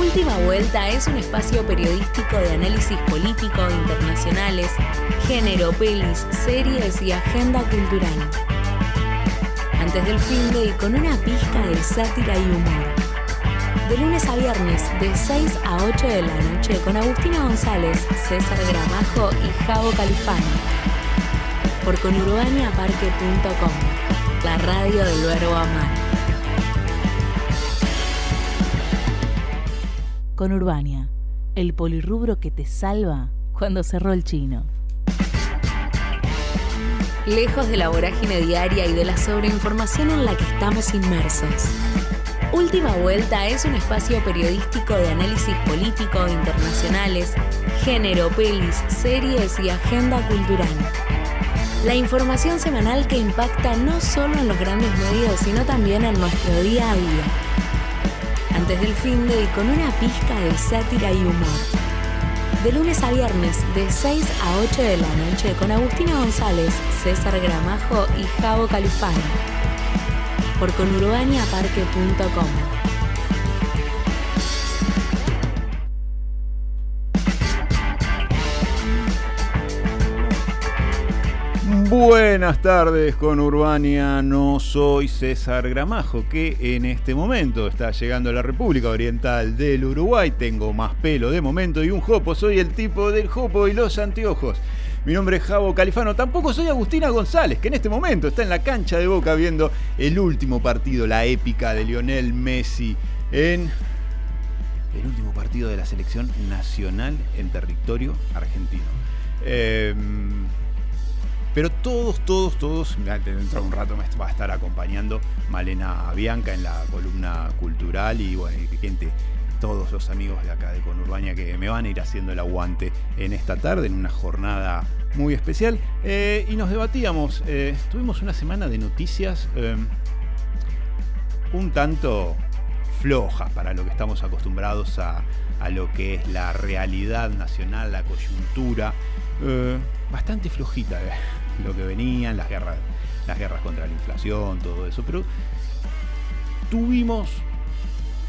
Última Vuelta es un espacio periodístico de análisis político, internacionales, género, pelis, series y agenda cultural. Antes del fin de y con una pizca de sátira y humor. De lunes a viernes, de 6 a 8 de la noche, con Agustina González, César Gramajo y Javo Califano. Por conurbaniaparque.com, la radio del verbo amar. Con Urbania, el polirrubro que te salva cuando cerró el chino. Lejos de la vorágine diaria y de la sobreinformación en la que estamos inmersos. Última Vuelta es un espacio periodístico de análisis político, internacionales, género, pelis, series y agenda cultural. La información semanal que impacta no solo en los grandes medios, sino también en nuestro día a día antes del fin de y con una pizca de sátira y humor. De lunes a viernes, de 6 a 8 de la noche, con Agustina González, César Gramajo y Javo Califano. Por conurbaniaparque.com. Buenas tardes con Urbania, no soy César Gramajo, que en este momento está llegando a la República Oriental del Uruguay. Tengo más pelo de momento y un jopo, soy el tipo del jopo y los anteojos. Mi nombre es Javo Califano, tampoco soy Agustina González, que en este momento está en la cancha de Boca viendo el último partido, la épica de Lionel Messi en el último partido de la selección nacional en territorio argentino. Eh, pero todos, todos, todos, dentro de un rato me va a estar acompañando Malena Bianca en la columna cultural y bueno, gente, todos los amigos de acá de Conurbania que me van a ir haciendo el aguante en esta tarde, en una jornada muy especial. Eh, y nos debatíamos, eh, tuvimos una semana de noticias eh, un tanto flojas para lo que estamos acostumbrados a, a lo que es la realidad nacional, la coyuntura. bastante flojita lo que venían, las guerras, las guerras contra la inflación, todo eso. Pero tuvimos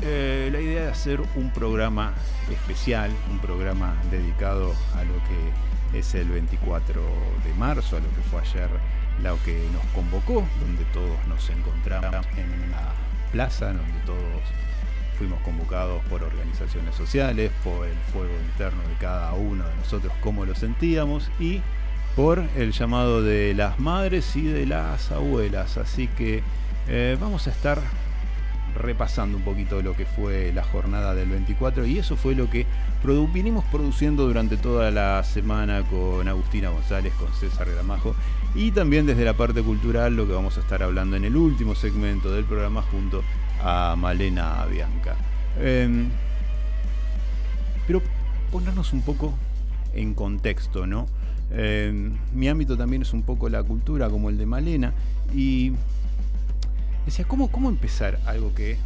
eh, la idea de hacer un programa especial, un programa dedicado a lo que es el 24 de marzo, a lo que fue ayer lo que nos convocó, donde todos nos encontramos en la plaza, donde todos fuimos convocados por organizaciones sociales, por el fuego interno de cada uno de nosotros, cómo lo sentíamos y por el llamado de las madres y de las abuelas. Así que eh, vamos a estar repasando un poquito lo que fue la jornada del 24 y eso fue lo que vinimos produciendo durante toda la semana con Agustina González, con César Gramajo y también desde la parte cultural lo que vamos a estar hablando en el último segmento del programa junto a Malena Bianca. Em, pero ponernos un poco en contexto, ¿no? Mi ámbito también es un poco la cultura, como el de Malena. Y decía, ¿cómo, cómo empezar algo que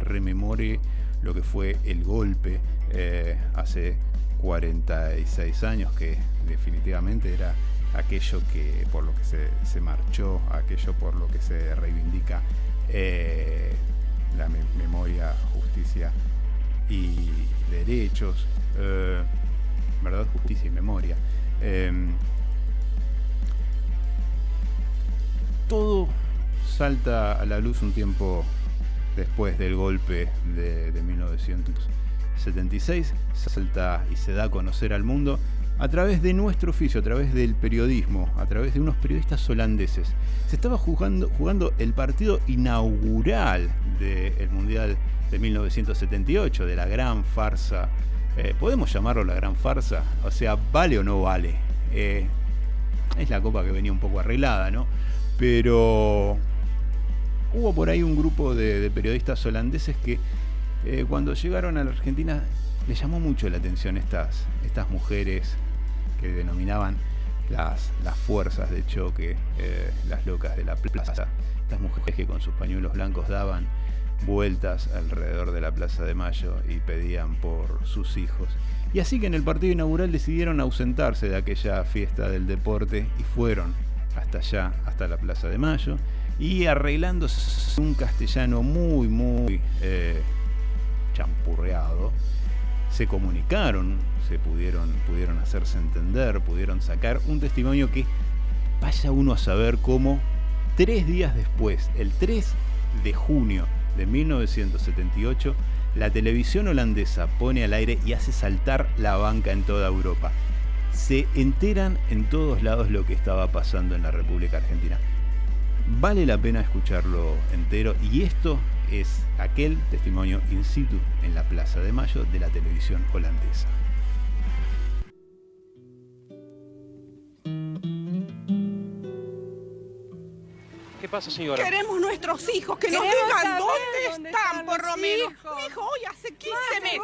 rememore lo que fue el golpe eh, hace 46 años, que definitivamente era aquello que por lo que se, marchó, aquello por lo que se reivindica eh, la memoria, justicia y derechos, eh, verdad, justicia y memoria. Em, todo salta a la luz un tiempo después del golpe de, 1976, salta y se da a conocer al mundo a través de nuestro oficio, a través del periodismo, a través de unos periodistas holandeses. Se estaba jugando, jugando el partido inaugural del Mundial de 1978, de la gran farsa eh, ¿Podemos llamarlo la gran farsa? O sea, ¿vale o no vale? Eh, es la copa que venía un poco arreglada, ¿no? Pero hubo por ahí un grupo de, periodistas holandeses que eh, cuando llegaron a la Argentina les llamó mucho la atención estas, estas mujeres que denominaban las, las fuerzas de choque, las locas de la plaza, estas mujeres que con sus pañuelos blancos daban vueltas alrededor de la Plaza de Mayo y pedían por sus hijos. Y así que en el partido inaugural decidieron ausentarse de aquella fiesta del deporte y fueron hasta allá, hasta la Plaza de Mayo, y arreglándose un castellano muy, muy eh, champurreado, se comunicaron, se pudieron, pudieron hacerse entender, pudieron sacar un testimonio que vaya uno a saber cómo tres días después, el 3 de junio de 1978, la televisión holandesa pone al aire y hace saltar la banca en toda Europa. Se enteran en todos lados lo que estaba pasando en la República Argentina. Vale la pena escucharlo entero y esto es aquel testimonio in situ en la Plaza de Mayo de la televisión holandesa. ¿Qué pasa, señora? Queremos nuestros hijos, que nos digan dónde, están, por lo menos. Mi hijo hoy hace 15 meses.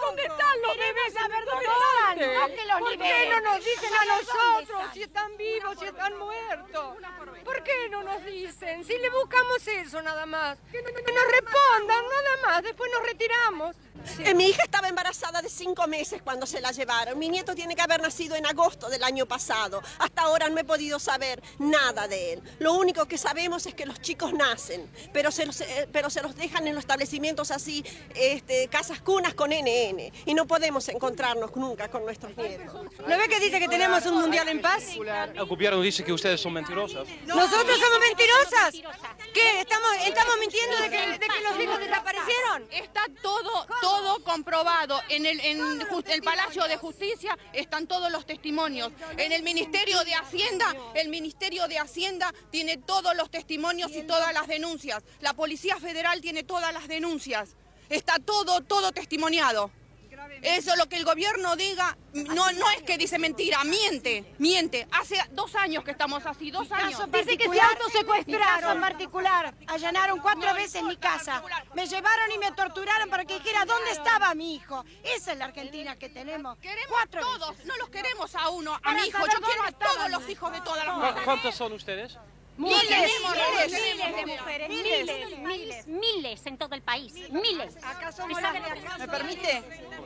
¿Dónde están los bebés? saber ¿Dónde están. están? No que los ¿Por qué no nos dicen a ¿Dónde nosotros están? si están vivos, si están muertos? ¿Por qué no nos dicen? Si le buscamos eso nada más. Que no- que nos respondan nada más, después nos retiramos. Eh, Mi hija estaba embarazada de cinco meses cuando se la llevaron. Mi nieto tiene que haber nacido en agosto del año pasado. Hasta ahora no he podido saber nada de él. Lo único que sabemos es que los chicos nacen, pero se los, eh, pero se los dejan en los establecimientos así, este, casas cunas con NN. Y no podemos encontrarnos nunca con nuestros nietos. ¿No ve que dice que tenemos un mundial en paz? Gobierno dice que ustedes son mentirosas. ¿Nosotros somos mentirosas? ¿Qué? ¿Estamos, estamos mintiendo de que, de que los hijos desaparecieron? Está todo, todo comprobado. En el, en el Palacio de Justicia están todos los testimonios. En el Ministerio de Hacienda, el Ministerio de Hacienda tiene todos los testimonios y todas las denuncias. La Policía Federal tiene todas las denuncias. Está todo, todo testimoniado. Eso lo que el gobierno diga, no, no es que dice mentira, miente, miente. Hace dos años que estamos así, dos años. Dice que se autosecuestraron en particular. Allanaron cuatro veces mi casa. Me llevaron y me torturaron para que dijera dónde estaba mi hijo. Esa es la Argentina que tenemos. Queremos Cuatro todos, no los queremos a uno, a mi hijo. Yo quiero a todos los hijos de todas las ¿Cu- mujeres. ¿Cuántos son ustedes? Miles, Miles, miles, miles de mujeres, miles, miles. Miles en todo el país, miles. ¿Me permite?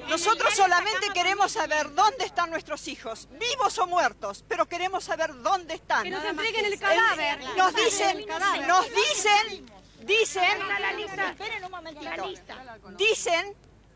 Nosotros solamente queremos saber dónde están nuestros hijos, vivos o muertos, pero queremos saber dónde están. Que nos entreguen el cadáver. Nos dicen, nos dicen, dicen, Esperen un momentito. dicen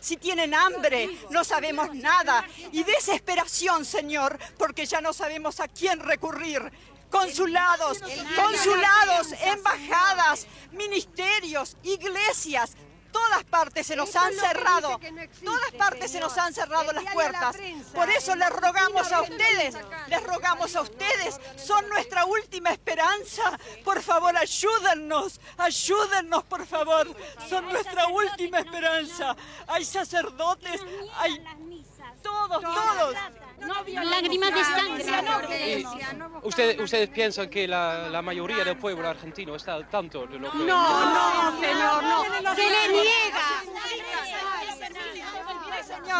si tienen hambre, no sabemos nada. Y desesperación, Señor, porque ya no sabemos a quién recurrir. Consulados, consulados, embajadas, ministerios, iglesias, todas partes se nos han cerrado, todas partes se nos han cerrado las puertas. Por eso les rogamos a ustedes, les rogamos a ustedes, son nuestra última esperanza. Por favor, ayúdennos, ayúdennos, por favor. Son nuestra última esperanza. Hay sacerdotes, hay todos, todos. Lágrimas de sangre. Y ustedes, ustedes piensan que la, la mayoría del pueblo argentino está al tanto de lo que... No, no, señor, no. Se le niega.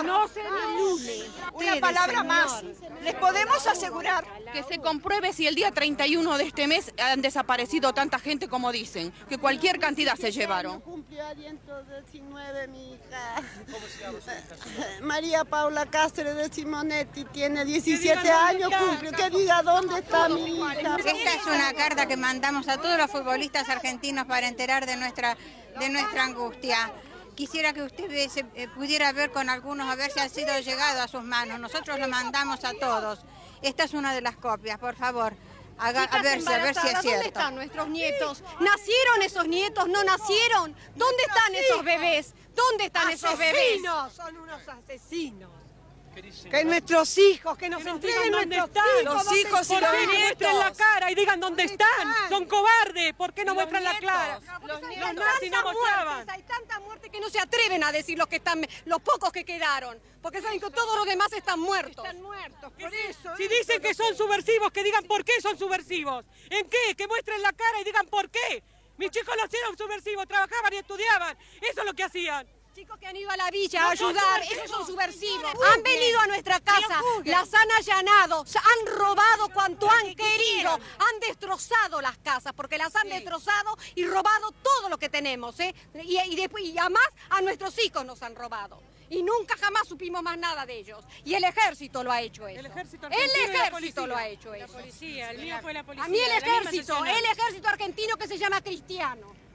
No se anule. Una palabra más. Les podemos asegurar Que se compruebe si el día 31 de este mes han desaparecido tanta gente como dicen, que cualquier cantidad se llevaron. Cumplió a 119 mi hija. María Paula Cáceres de Simonetti tiene 17 años, cumplió. Que diga dónde está mi hija. Esta es una carta que mandamos a todos los futbolistas argentinos para enterar de nuestra, de nuestra angustia. Quisiera que usted viese- eh, pudiera ver con algunos a ver si ha sido llegado a sus manos. Nosotros lo mandamos a todos. Esta es una de las copias, por favor. Haga, a ver, si- a ver si es ¿Dónde cierto. están nuestros nietos? ¿Nacieron esos nietos? ¿No nacieron? ¿Dónde están esos bebés? ¿Dónde están esos bebés? son unos asesinos. Que nuestros hijos, que nos entreguen dónde están. Los hijos y ¿Por los no muestren la nietos? cara y digan dónde están? Son cobardes. ¿Por qué no muestran la cara? Los Los nietos. nazis no muertes, hay tanta muerte que no se atreven a decir los que están, los pocos que quedaron, porque saben que todos los demás están muertos. Están muertos, por eso. Si dicen que son subversivos, que digan por qué son subversivos. ¿En qué? Que muestren la cara y digan por qué. Mis chicos no eran subversivos, trabajaban y estudiaban. Eso es lo que hacían. Chicos que han ido a la villa a ayudar, esos son subversivos. Han venido a nuestra casa, las han allanado, han robado cuanto han querido, han destrozado las casas, porque las han destrozado y robado todo lo que tenemos, ¿eh? Y, y después, y además a nuestros hijos nos han robado. Y nunca jamás supimos más nada de ellos. Y el ejército lo ha hecho eso. El ejército El la ejército lo ha hecho La eso. policía, el mío fue la policía. A mí el la ejército, el ejército argentino que se llama cristiano.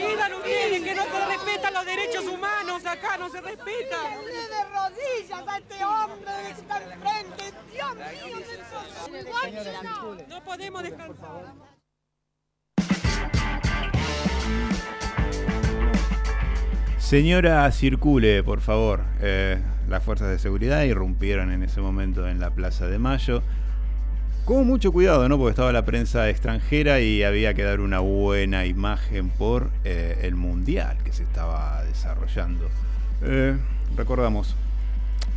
Pidan ustedes que no se respetan los derechos humanos acá, no se respetan. de rodillas a este hombre que está enfrente. Dios mío, No podemos descansar. Señora, circule, por favor. Eh, las fuerzas de seguridad irrumpieron en ese momento en la Plaza de Mayo. Con mucho cuidado, ¿no? Porque estaba la prensa extranjera y había que dar una buena imagen por eh, el mundial que se estaba desarrollando. Eh, recordamos,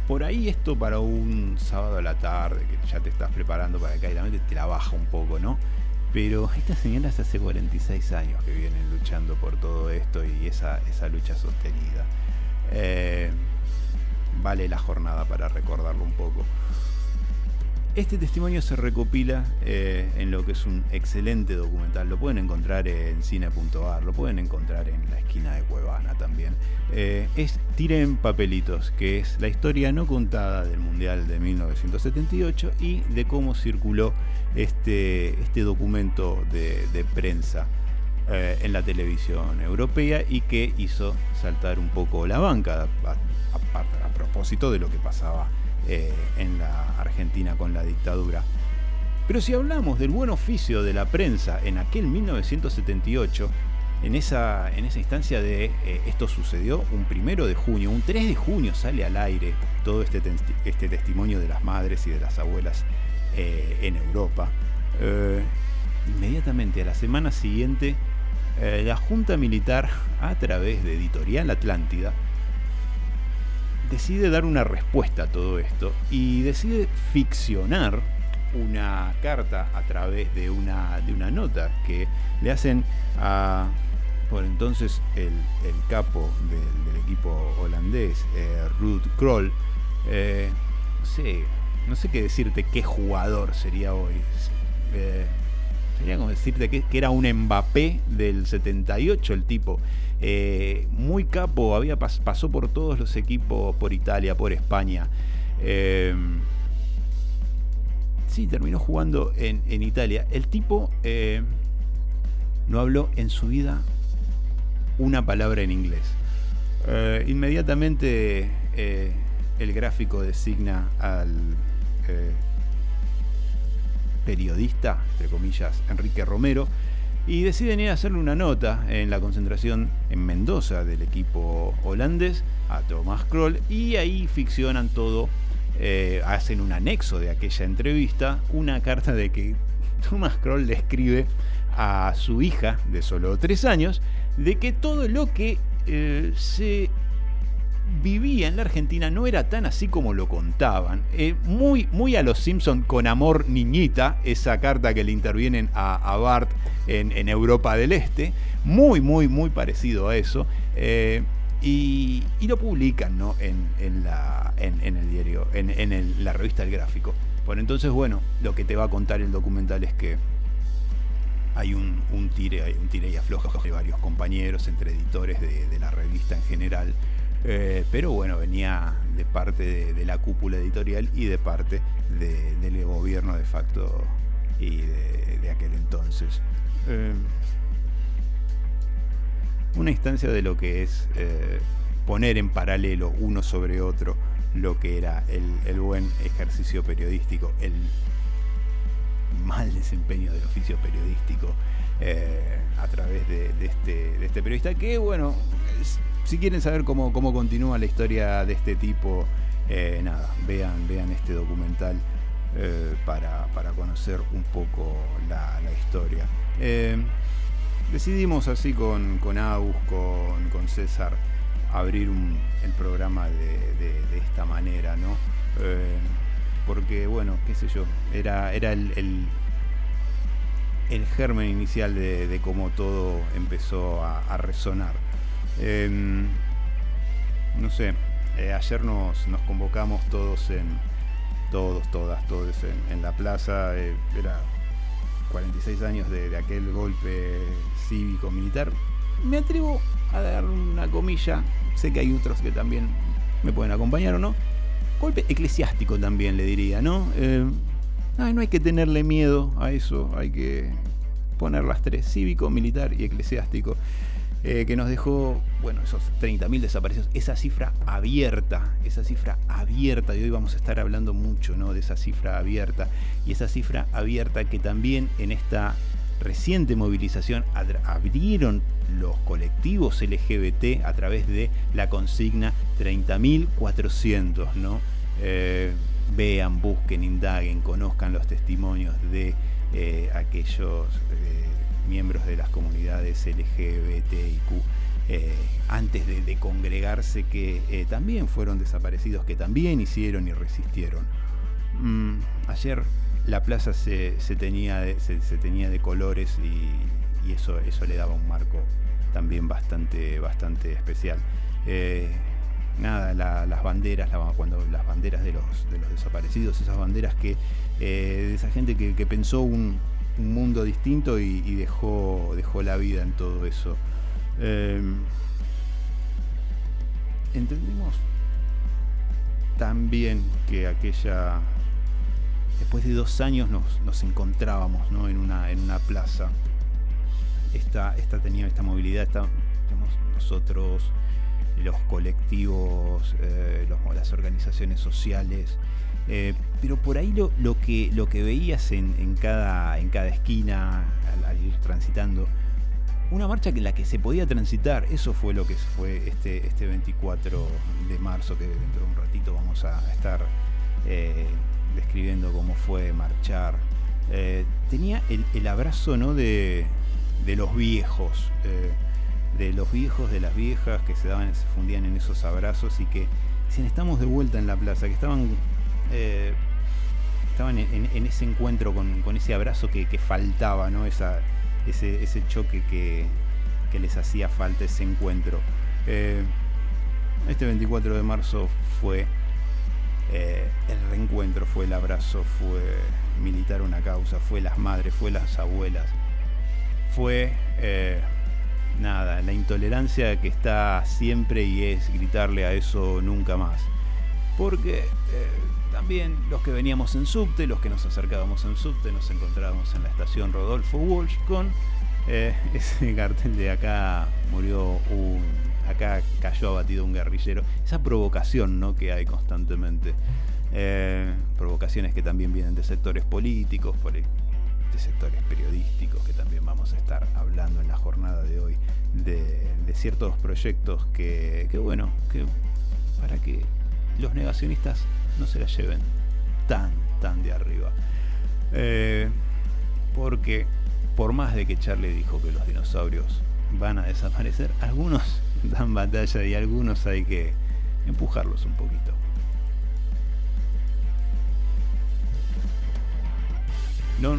por ahí esto para un sábado a la tarde, que ya te estás preparando para que la mente te la baja un poco, ¿no? Pero estas señoras hace 46 años que vienen luchando por todo esto y esa, esa lucha sostenida. Eh, vale la jornada para recordarlo un poco. Este testimonio se recopila eh, en lo que es un excelente documental. Lo pueden encontrar en cine.ar, lo pueden encontrar en la esquina de Cuevana también. Eh, es Tiren Papelitos, que es la historia no contada del Mundial de 1978 y de cómo circuló este, este documento de, prensa eh, en la televisión europea y que hizo saltar un poco la banca a propósito de lo que pasaba eh, en la Argentina con la dictadura. Pero si hablamos del buen oficio de la prensa en aquel 1978, en esa, en esa instancia de eh, esto sucedió un primero de junio, un 3 de junio sale al aire todo este, este testimonio de las madres y de las abuelas eh, en Europa. Eh, inmediatamente a la semana siguiente, la Junta Militar, a través de Editorial Atlántida, decide dar una respuesta a todo esto y decide ficcionar una carta a través de una, de una nota que le hacen a por entonces el, el capo del, equipo holandés, eh, Ruud Kroll. Eh, no sé, no sé qué decirte qué jugador sería hoy. Eh, sería como decirte que, que era un Mbappé del 78 el tipo. Eh, muy capo, había pas- pasó por todos los equipos, por Italia, por España. Eh, sí, terminó jugando en, en Italia. El tipo eh, no habló en su vida una palabra en inglés. Inmediatamente el gráfico designa al periodista, entre comillas, Enrique Romero, y deciden ir a hacerle una nota en la concentración en Mendoza del equipo holandés a Thomas Kroll, y ahí ficcionan todo, eh, hacen un anexo de aquella entrevista, una carta de que Thomas Kroll le escribe a su hija de solo tres años de que todo lo que eh, se vivía en la Argentina no era tan así como lo contaban. Eh, muy, muy a los Simpson con amor niñita, esa carta que le intervienen a, a Bart en, en Europa del Este. Muy, muy, muy parecido a eso. Eh, y, y lo publican ¿no? en, en la, en, el diario, en, la revista El Gráfico. Por entonces, bueno, lo que te va a contar el documental es que hay un, un tire, un tire y afloja de varios compañeros, entre editores de la revista en general. Eh, pero bueno, venía de parte de, la cúpula editorial y de parte de- del gobierno de facto y de, aquel entonces. Eh, una instancia de lo que es eh, poner en paralelo uno sobre otro lo que era el, buen ejercicio periodístico, el mal desempeño del oficio periodístico a través este, de este periodista que bueno si quieren saber cómo, cómo continúa la historia de este tipo eh, nada vean vean este documental eh, para, para conocer un poco la, historia Eh, decidimos así con, con Aus, con, con César, abrir el programa de, de- esta manera, ¿no? Porque, bueno, qué sé yo, era, era el, el- germen inicial de, cómo todo empezó a resonar. No sé, eh, ayer nos, nos convocamos todos en, todos, todas, todos en, la plaza, eh, era 46 años de, aquel golpe cívico-militar. Me atrevo a dar una comilla, sé que hay otros que también me pueden acompañar o no. Golpe eclesiástico también le diría, ¿no? Eh, no hay que tenerle miedo a eso, hay que poner las tres, cívico, militar y eclesiástico, eh, que nos dejó, bueno, esos 30.000 desaparecidos, esa cifra abierta, esa cifra abierta, y hoy vamos a estar hablando mucho, ¿no? De esa cifra abierta, y esa cifra abierta que también en esta reciente movilización abrieron los colectivos LGBT a través de la consigna 30.400, ¿no? Eh, vean, busquen, indaguen, conozcan los testimonios de eh, aquellos miembros de las comunidades LGBTIQ eh, antes de, congregarse que eh, también fueron desaparecidos, que también hicieron y resistieron. Mm, ayer la plaza se, se tenía, de, se, tenía de colores y, eso, eso le daba un marco también bastante, bastante especial. Eh, nada, la- las banderas, cuando las banderas de los, de los desaparecidos, esas banderas que eh, de esa gente que pensó un, un mundo distinto y, dejó, dejó la vida en todo eso. Eh, entendimos también que aquella después de dos años nos, nos encontrábamos ¿no? en, una, en una plaza. Esta, esta tenía esta movilidad, nosotros, los colectivos, eh, las organizaciones sociales. Eh, pero por ahí lo, que, lo que veías en, cada, en cada esquina al, ir transitando, una marcha en la que se podía transitar, eso fue lo que fue este, este 24 de marzo, que dentro de un ratito vamos a estar eh, describiendo cómo fue marchar. Eh, tenía el, abrazo ¿no? de, de los viejos, de los viejos, de las viejas que se daban, se fundían en esos abrazos y que decían estamos de vuelta en la plaza, que estaban eh, estaban en, ese encuentro con, ese abrazo que, faltaba, ¿no? Ese, choque que, les hacía falta, ese encuentro. Eh, este 24 de marzo fue eh, el reencuentro, fue el abrazo, fue militar una causa, fue las madres, fue las abuelas, fue nada, la intolerancia que está siempre y es gritarle a eso nunca más. Porque también los que veníamos en subte, los que nos acercábamos en subte, nos encontrábamos en la estación Rodolfo Walsh con eh, ese cartel de acá murió un. acá cayó abatido un guerrillero. Esa provocación ¿no? que hay constantemente. Eh, provocaciones que también vienen de sectores políticos, por de sectores periodísticos, que también vamos a estar hablando en la jornada de hoy, de, de ciertos proyectos que, que, bueno, que para que los negacionistas no se la lleven tan, tan de arriba. Eh, porque por más de que Charlie dijo que los dinosaurios van a desaparecer, algunos dan batalla y algunos hay que empujarlos un poquito. No,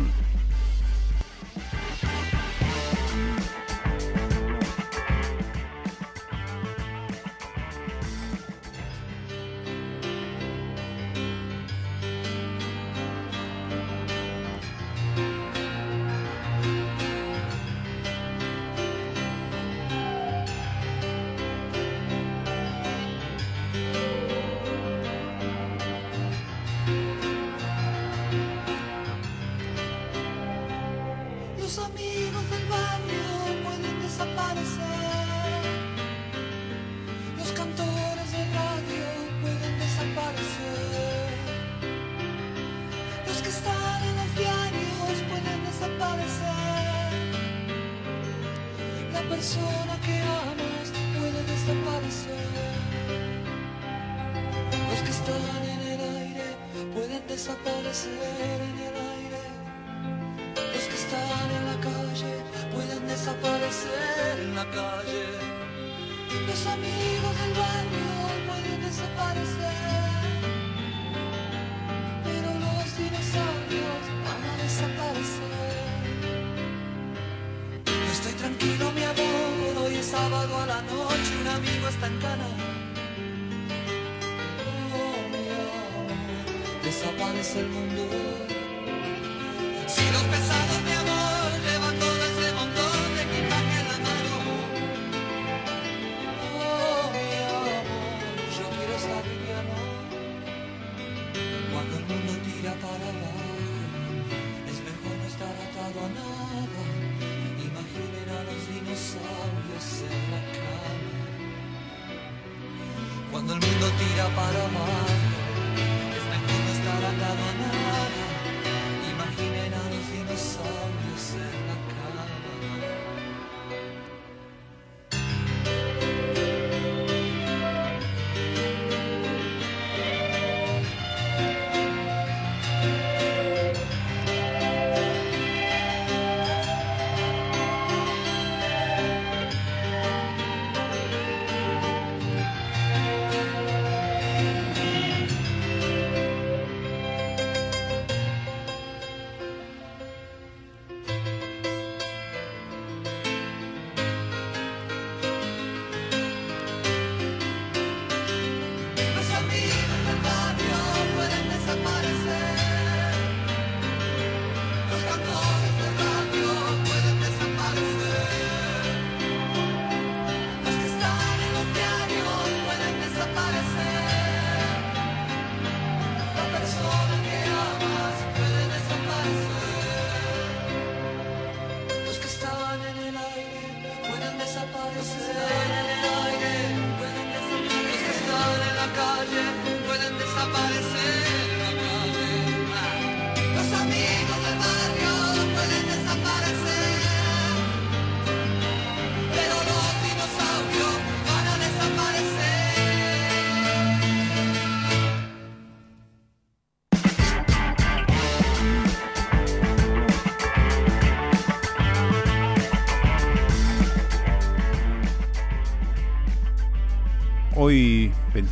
pueden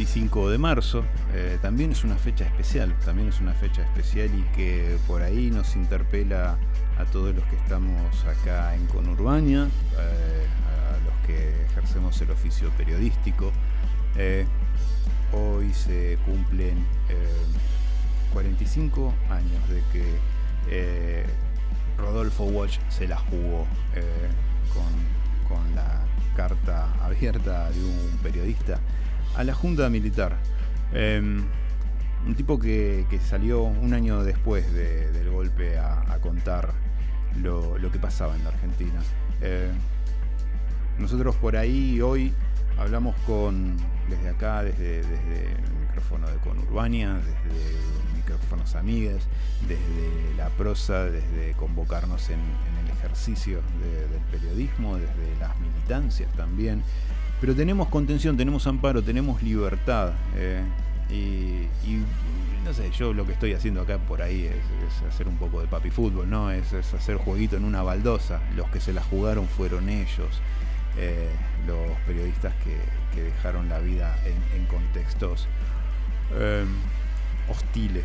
25 de marzo, eh, también es una fecha especial, también es una fecha especial y que por ahí nos interpela a todos los que estamos acá en Conurbania, eh, a los que ejercemos el oficio periodístico. Eh, hoy se cumplen eh, 45 años de que eh, Rodolfo Walsh se la jugó eh, con, con la carta abierta de un periodista a la Junta Militar. Eh, un tipo que, salió un año después de- del golpe a, contar lo, que pasaba en la Argentina. Eh, nosotros por ahí hoy hablamos con, desde acá, desde, el micrófono de Conurbania, desde micrófonos amigues, desde la prosa, desde convocarnos en, el ejercicio de- del periodismo, desde las militancias también. Pero tenemos contención, tenemos amparo, tenemos libertad. eh, y, y, no sé, yo lo que estoy haciendo acá por ahí es, hacer un poco de papi fútbol, ¿no? Es, hacer jueguito en una baldosa. Los que se la jugaron fueron ellos, eh, los periodistas que, dejaron la vida en, contextos eh, hostiles.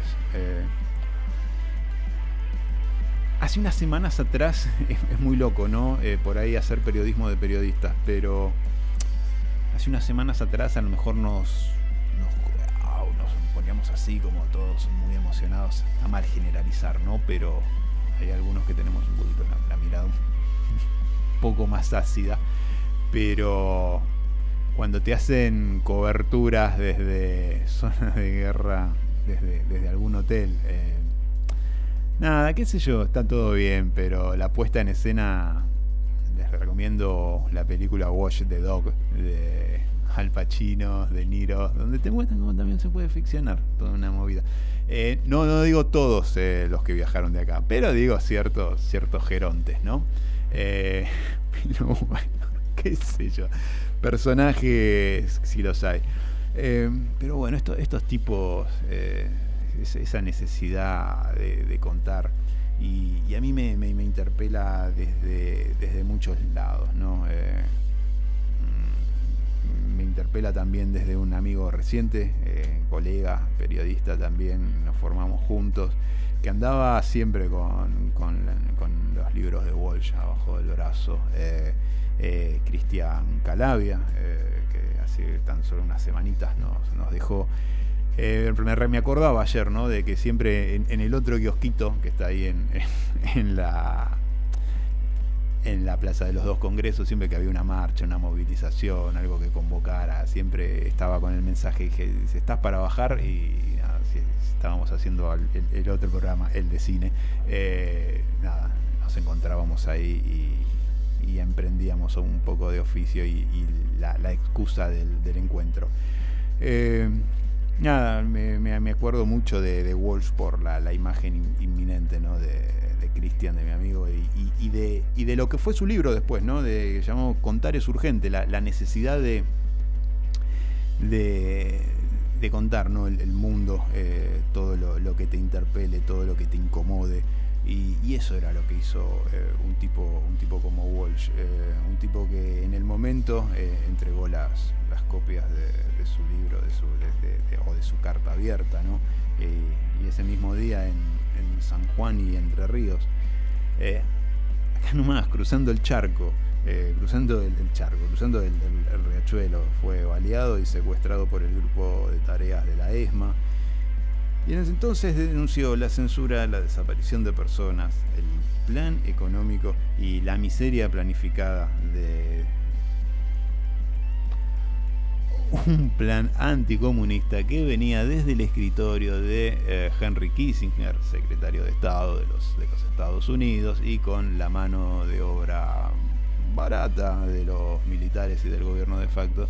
Hace unas semanas atrás, es, muy loco, ¿no? Por ahí hacer periodismo de periodistas, pero hace unas semanas atrás a lo mejor nos, nos, poníamos así como todos muy emocionados. Está mal generalizar, ¿no? Pero hay algunos que tenemos un poquito la, la mirada un poco más ácida. Pero cuando te hacen coberturas desde zonas de guerra, desde, desde algún hotel, eh, nada, qué sé yo, está todo bien, pero la puesta en escena, les recomiendo la película Watch the Dog de Al Pacino, De Niro, donde te muestran cómo también se puede ficcionar, toda una movida. Eh, no, no digo todos eh, los que viajaron de acá, pero digo ciertos, ciertos gerontes, ¿no? Eh, qué sé yo, personajes, si los hay. Pero bueno, esto- estos tipos, es- esa necesidad de contar y, a mí me, interpela desde, muchos lados, ¿no? Eh, mm, me interpela también desde un amigo reciente, eh, colega, periodista también, nos formamos juntos, que andaba siempre con los libros de Walsh abajo del brazo. eh, eh, Cristian Calavia, eh, que hace tan solo unas semanitas nos, nos dejó. Eh, me, acordaba ayer, ¿no? De que siempre en, el otro kiosquito que está ahí en, en- la en la Plaza de los Dos Congresos, siempre que había una marcha, una movilización, algo que convocara, siempre estaba con el mensaje, dije, ¿estás para bajar? Y estábamos haciendo el, otro programa, el de cine. Eh, nada, nos encontrábamos ahí y, emprendíamos un poco de oficio y, la, excusa del, del encuentro. Eh, nada, me, me- acuerdo mucho de, de Walsh por la, la imagen in- inminente ¿no? de, de Cristian, de mi amigo, y, y- de, y de lo que fue su libro después, ¿no? de, que llamó Contar es urgente, la, la necesidad de, de, de contar ¿no? el, el mundo, eh, todo lo, lo que te interpele, todo lo que te incomode. Y, eso era lo que hizo eh, un, tipo, un tipo como Walsh, eh, un tipo que en el momento eh, entregó las, las copias de, su libro de su, de- o de su carta abierta, ¿no? Eh, y ese mismo día en, San Juan y Entre Ríos, acá nomás, cruzando el charco, cruzando el, charco, cruzando el riachuelo, fue baleado y secuestrado por el grupo de tareas de la ESMA. Y en ese entonces denunció la censura, la desaparición de personas, el plan económico y la miseria planificada de un plan anticomunista que venía desde el escritorio de eh, Henry Kissinger, secretario de Estado de los, de los Estados Unidos, y con la mano de obra barata de los militares y del gobierno de facto,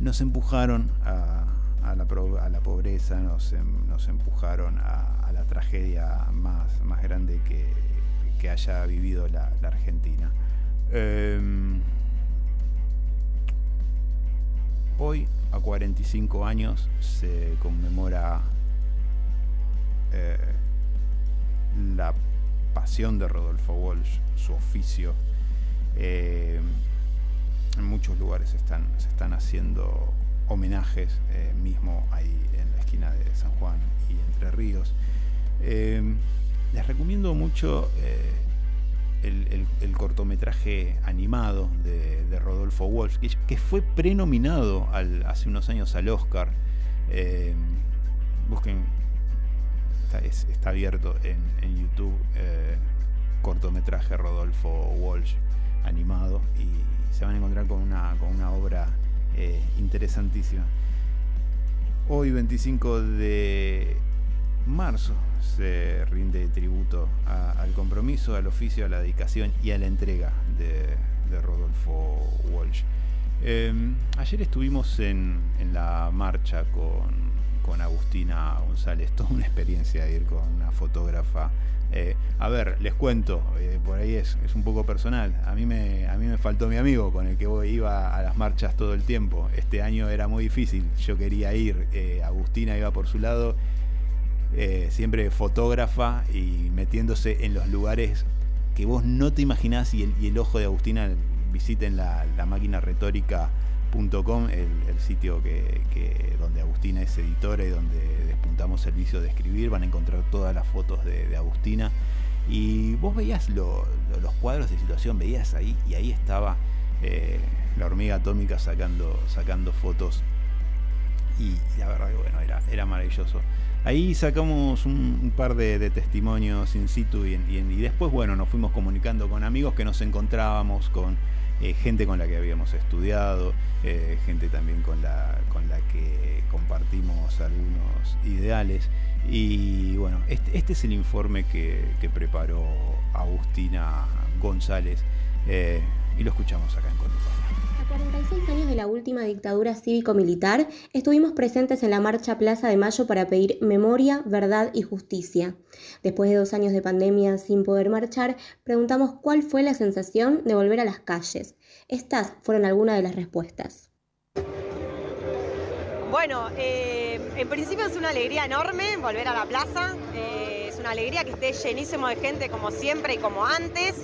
nos empujaron a, a la, pobreza, nos, em- nos empujaron a, la tragedia más, grande que, haya vivido la, Argentina. Em, hoy, a 45 años, se conmemora eh, la pasión de Rodolfo Walsh, su oficio. Eh, en muchos lugares se están haciendo homenajes, eh, mismo ahí en la esquina de San Juan y Entre Ríos. Eh, les recomiendo mucho eh, el, cortometraje animado de, Rodolfo Walsh, que, fue prenominado hace unos años al Oscar. Busquen, está, es- está abierto en, en YouTube, cortometraje Rodolfo Walsh animado y se van a encontrar con una, con una obra eh, interesantísima. Hoy, 25 de marzo, se rinde tributo a- al compromiso, al oficio, a la dedicación y a la entrega de, Rodolfo Walsh. Eh, ayer estuvimos en, en la marcha con, con Agustina González, toda una experiencia ir con una fotógrafa. Eh, a ver, les cuento, eh, por ahí es, es un poco personal. A mí, me, a mí me faltó mi amigo con el que iba a las marchas todo el tiempo. Este año era muy difícil, yo quería ir, eh, Agustina iba por su lado, siempre fotógrafa y metiéndose en los lugares que vos no te imaginás y el, y el ojo de Agustina, visiten la, la máquina el, sitio que, donde Agustina es editora y donde despuntamos el vicio de escribir, van a encontrar todas las fotos de, Agustina. Y vos veías lo- lo- los cuadros de situación, veías ahí, y ahí estaba eh, la hormiga atómica sacando, sacando fotos. Y la verdad que bueno, era, era maravilloso. Ahí sacamos un, par de, testimonios in situ y después, bueno, nos fuimos comunicando con amigos que nos encontrábamos, con eh, gente con la que habíamos estudiado, eh, gente también con la, con la que compartimos algunos ideales. Y bueno, este, este es el informe que, preparó Agustina González eh, y lo escuchamos acá en Conductor. A 46 años de la última dictadura cívico-militar, estuvimos presentes en la marcha Plaza de Mayo para pedir memoria, verdad y justicia. Después de dos años de pandemia sin poder marchar, preguntamos cuál fue la sensación de volver a las calles. Estas fueron algunas de las respuestas. Bueno, eh, en principio es una alegría enorme volver a la plaza. eh, es una una alegría que esté llenísimo de gente como siempre y como antes.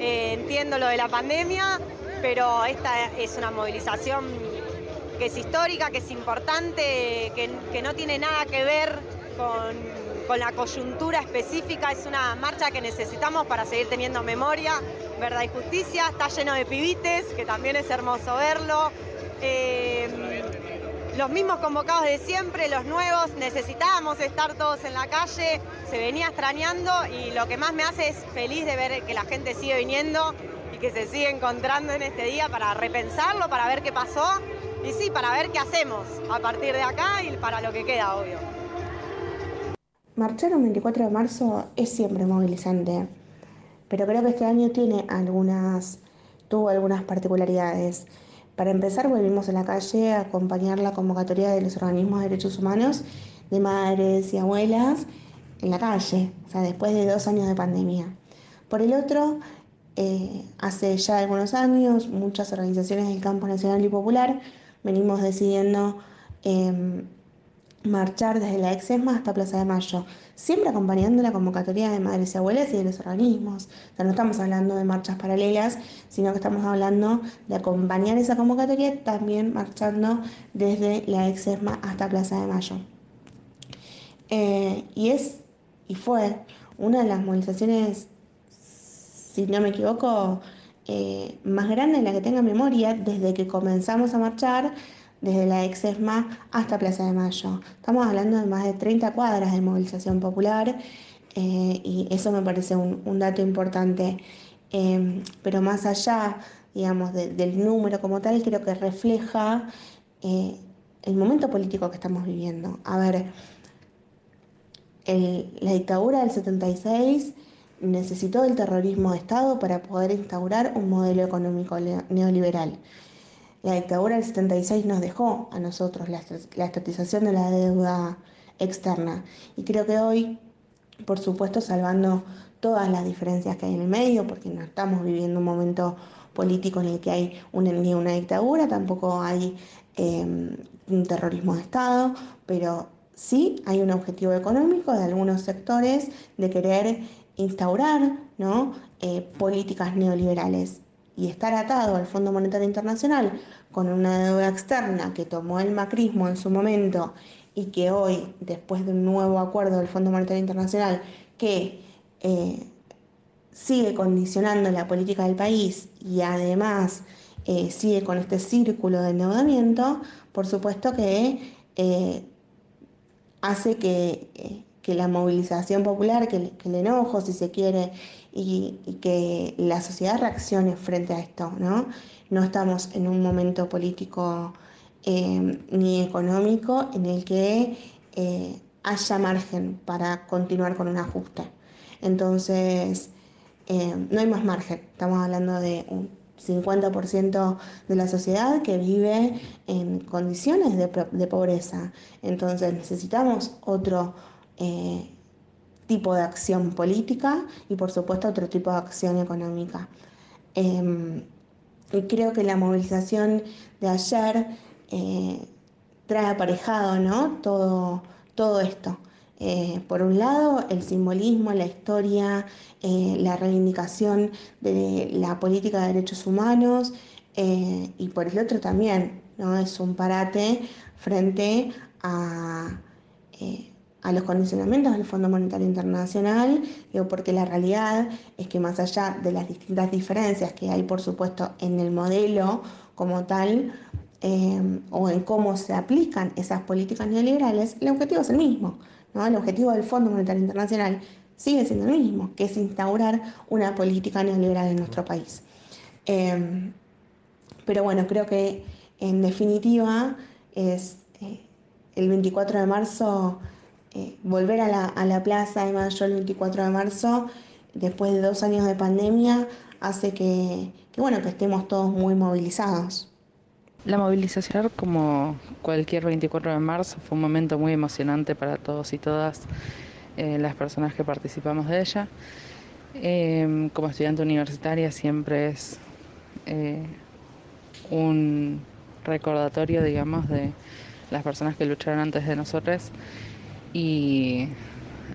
Eh, entiendo lo de la pandemia, pero esta es una movilización que es histórica, que es importante, que, no tiene nada que ver con con la coyuntura específica. Es una marcha que necesitamos para seguir teniendo memoria, verdad y justicia. Está lleno de pibites, que también es hermoso verlo. Eh, los mismos convocados de siempre, los nuevos, necesitábamos estar todos en la calle, se venía extrañando y lo que más me hace es feliz de ver que la gente sigue viniendo y que se sigue encontrando en este día para repensarlo, para ver qué pasó y sí, para ver qué hacemos a partir de acá y para lo que queda, obvio. Marchar un 24 de marzo es siempre movilizante, pero creo que este año tiene algunas, tuvo algunas particularidades. Para empezar, volvimos a la calle a acompañar la convocatoria de los organismos de derechos humanos de madres y abuelas en la calle, o sea, después de dos años de pandemia. Por el otro, eh, hace ya algunos años, muchas organizaciones del campo nacional y popular venimos decidiendo em, marchar desde la Exesma hasta Plaza de Mayo, siempre acompañando la convocatoria de madres y abuelas y de los organismos. No estamos hablando de marchas paralelas, sino que estamos hablando de acompañar esa convocatoria también marchando desde la Exesma hasta Plaza de Mayo. Eh, y es y fue una de las movilizaciones, si no me equivoco, eh, más grande en la que tenga memoria desde que comenzamos a marchar desde la Exesma hasta Plaza de Mayo. Estamos hablando de más de 30 cuadras de movilización popular eh, y eso me parece un, dato importante. Em, pero más allá, digamos, del número como tal, creo que refleja eh, el momento político que estamos viviendo. A ver, la dictadura del 76 necesitó el terrorismo de Estado para poder instaurar un modelo económico neoliberal. La dictadura del 76 nos dejó a nosotros la, estatización de la deuda externa y creo que hoy, por supuesto, salvando todas las diferencias que hay en el medio, porque no estamos viviendo un momento político en el que hay una, ni una dictadura, tampoco hay em, un terrorismo de Estado, pero sí hay un objetivo económico de algunos sectores de querer instaurar ¿no? Eh, políticas neoliberales y estar atado al Fondo Monetario Internacional con una deuda externa que tomó el macrismo en su momento y que hoy, después de un nuevo acuerdo del Fondo Monetario Internacional que eh, sigue condicionando la política del país y además eh, sigue con este círculo de endeudamiento, por supuesto que hace que, la movilización popular, que, el enojo, si se quiere, y, y, que la sociedad reaccione frente a esto, ¿no? no estamos en un momento político eh, ni económico en el que eh, haya margen para continuar con un ajuste. Entonces, eh, no hay más margen. Estamos hablando de un 50% de la sociedad que vive en condiciones de, de pobreza. Entonces necesitamos otro tipo de acción política y por supuesto otro tipo de acción económica. Em, y creo que la movilización de ayer eh, trae aparejado ¿no? todo, todo esto. Eh, por un lado, el simbolismo, la historia, eh, la reivindicación de la política de derechos humanos y por el otro también, ¿no? es un parate frente a a los condicionamientos del Fondo Monetario Internacional, porque la realidad es que más allá de las distintas diferencias que hay, por supuesto, en el modelo como tal, eh, o en cómo se aplican esas políticas neoliberales, el objetivo es el mismo. ¿no? El objetivo del Fondo Monetario Internacional sigue siendo el mismo, que es instaurar una política neoliberal en nuestro país. Eh, pero bueno, creo que en definitiva es eh, el 24 de marzo eh, volver a la, plaza de mayo el 24 de marzo, después de dos años de pandemia, hace que, bueno, que estemos todos muy movilizados. La movilización, como cualquier 24 de marzo, fue un momento muy emocionante para todos y todas eh, las personas que participamos de ella. Em, como estudiante universitaria siempre es eh, un recordatorio, digamos, de las personas que lucharon antes de nosotros y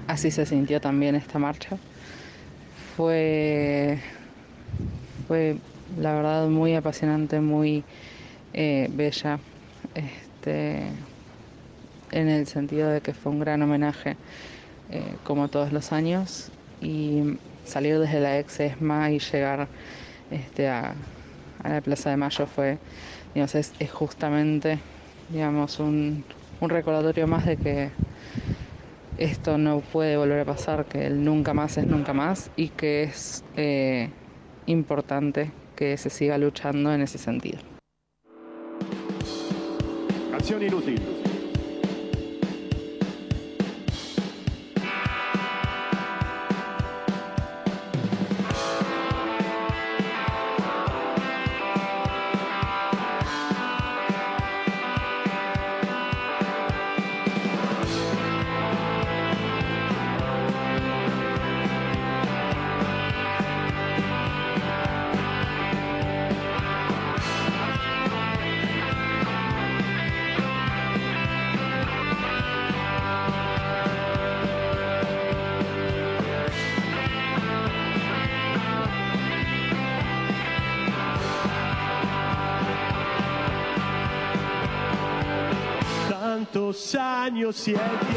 así se sintió también esta marcha. Fue, fue la verdad muy apasionante, muy eh, bella, este, en el sentido de que fue un gran homenaje eh, como todos los años y salir desde la ex ESMA y llegar este, a, a, la Plaza de Mayo fue, digamos, es, es justamente digamos, un, un recordatorio más de que esto no puede volver a pasar, que el nunca más es nunca más y que es eh, importante que se siga luchando en ese sentido. Canción inútil. Cieg.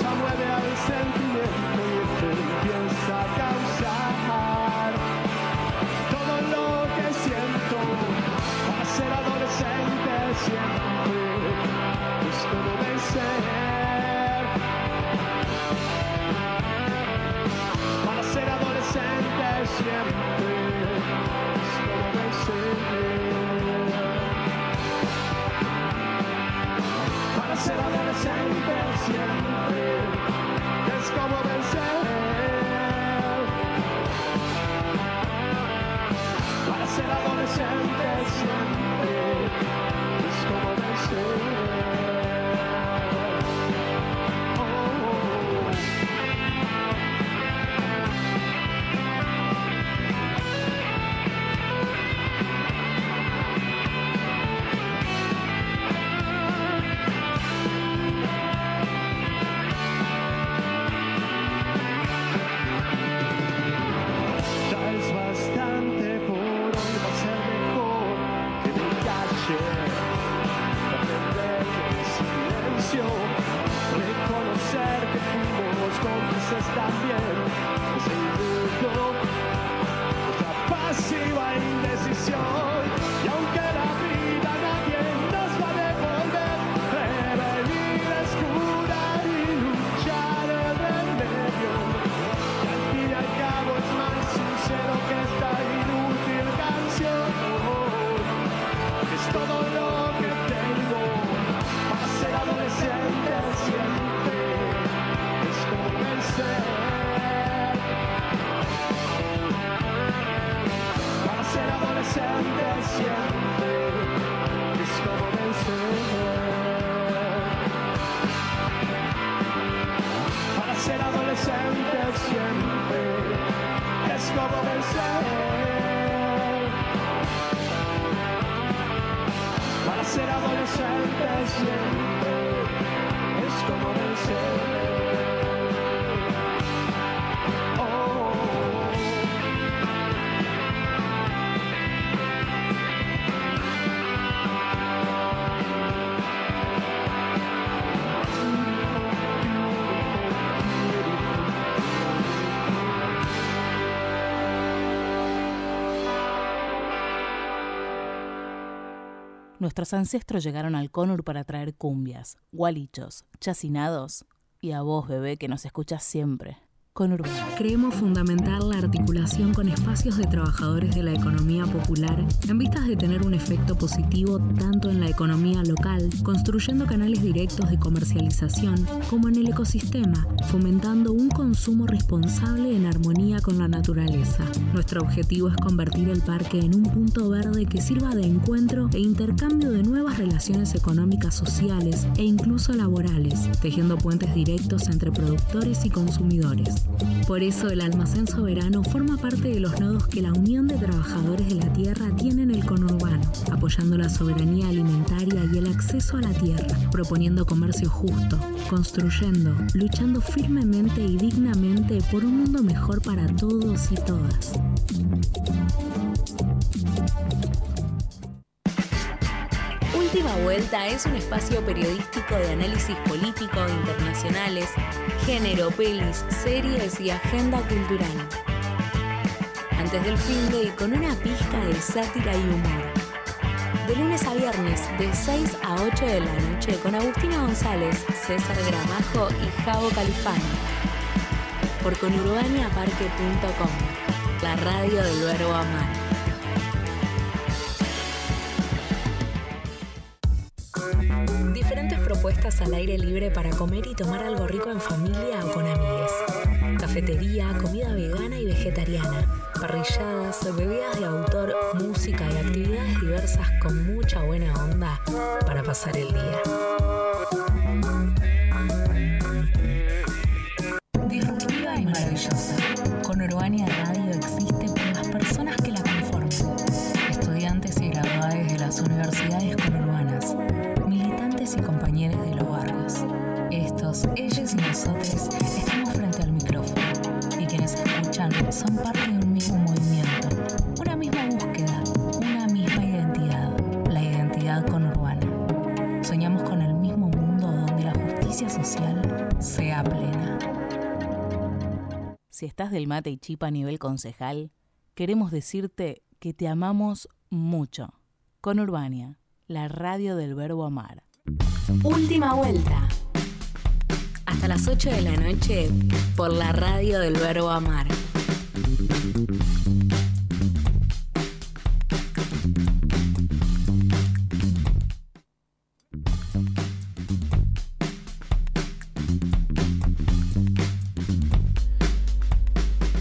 somewhere Nuestros ancestros llegaron al Conur para traer cumbias, gualichos, chacinados y a vos, bebé, que nos escuchas siempre. Creemos fundamental la articulación con espacios de trabajadores de la economía popular en vistas de tener un efecto positivo tanto en la economía local, construyendo canales directos de comercialización, como en el ecosistema, fomentando un consumo responsable en armonía con la naturaleza. Nuestro objetivo es convertir el parque en un punto verde que sirva de encuentro e intercambio de nuevas relaciones económicas, sociales e incluso laborales, tejiendo puentes directos entre productores y consumidores. Por eso el almacén soberano forma parte de los nodos que la Unión de Trabajadores de la Tierra tiene en el conurbano, apoyando la soberanía alimentaria y el acceso a la tierra, proponiendo comercio justo, construyendo, luchando firmemente y dignamente por un mundo mejor para todos y todas. Última Vuelta es un espacio periodístico de análisis político, internacionales, género, pelis, series y agenda cultural. Antes del fin de y con una pizca de sátira y humor. De lunes a viernes, de 6 a 8 de la noche, con Agustina González, César Gramajo y Javo Califano. Por conurbaniaparque.com, la radio del verbo amar. Diferentes propuestas al aire libre para comer y tomar algo rico en familia o con amigues. Cafetería, comida vegana y vegetariana, parrilladas, bebidas de autor, música y actividades diversas con mucha buena onda para pasar el día. Son parte de un mismo movimiento, una misma búsqueda, una misma identidad, la identidad conurbana. Soñamos con el mismo mundo donde la justicia social sea plena. Si estás del mate y chipa a nivel concejal, queremos decirte que te amamos mucho. Con Urbania, la radio del verbo amar. Última vuelta. Hasta las 8 de la noche por la radio del verbo amar.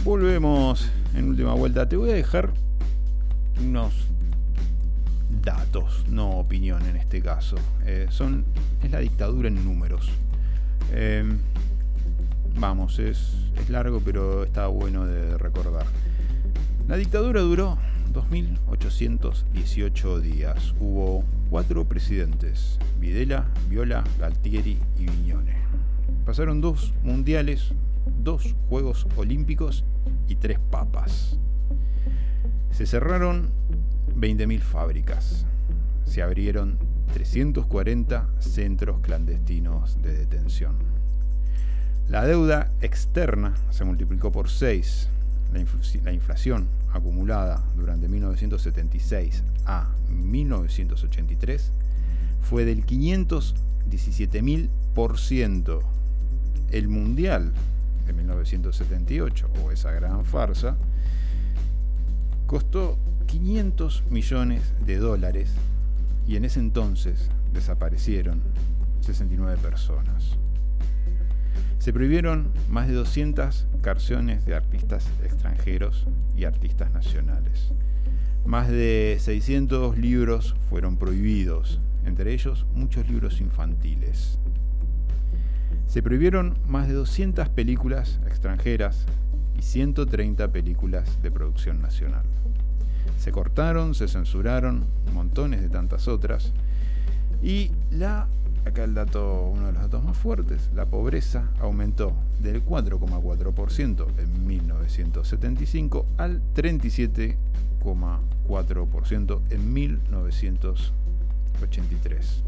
Volvemos en última vuelta. Te voy a dejar unos datos, no opinión en este caso. Eh, son, es la dictadura en números. Eh, vamos, es, es largo, pero está bueno de recordar. La dictadura duró 2.818 días. Hubo cuatro presidentes: Videla, Viola, Galtieri y Viñone. Pasaron dos mundiales, dos Juegos Olímpicos y tres papas. Se cerraron 20.000 fábricas. Se abrieron 340 centros clandestinos de detención. La deuda externa se multiplicó por 6. La, infl la inflación acumulada durante 1976 a 1983 fue del 517.000%. El Mundial de 1978, o esa gran farsa, costó 500 millones de dólares y en ese entonces desaparecieron 69 personas. Se prohibieron más de 200 canciones de artistas extranjeros y artistas nacionales. Más de 600 libros fueron prohibidos, entre ellos muchos libros infantiles. Se prohibieron más de 200 películas extranjeras y 130 películas de producción nacional. Se cortaron, se censuraron montones de tantas otras. Y la, acá el dato, uno de los datos más fuertes, la pobreza aumentó del 4,4% en 1975 al 37,4% en 1983.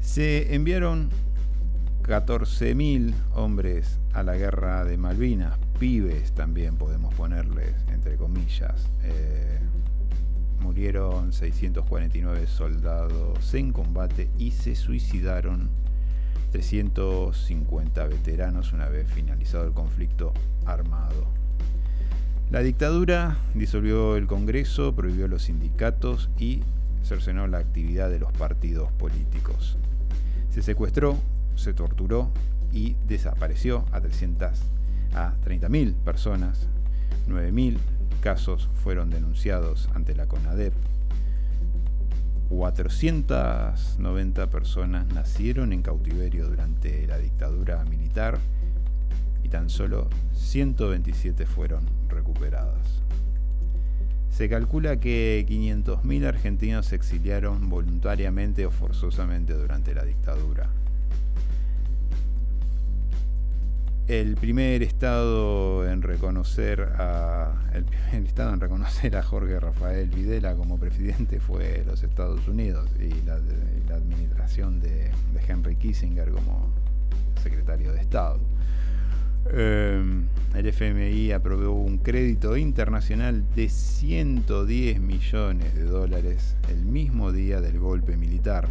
Se enviaron 14.000 hombres a la guerra de Malvinas, pibes también podemos ponerles, entre comillas, eh, Murieron 649 soldados en combate y se suicidaron 350 veteranos una vez finalizado el conflicto armado. La dictadura disolvió el Congreso, prohibió los sindicatos y cercenó la actividad de los partidos políticos. Se secuestró, se torturó y desapareció a 300 a 30.000 personas. 9.000 casos fueron denunciados ante la CONADEP. 490 personas nacieron en cautiverio durante la dictadura militar y tan solo 127 fueron recuperadas. Se calcula que 500.000 argentinos se exiliaron voluntariamente o forzosamente durante la dictadura. El primer estado en reconocer a el primer estado en reconocer a Jorge Rafael Videla como presidente fue los Estados Unidos y la, administración de, de Henry Kissinger como secretario de Estado. Eh, el FMI aprobó un crédito internacional de 110 millones de dólares el mismo día del golpe militar,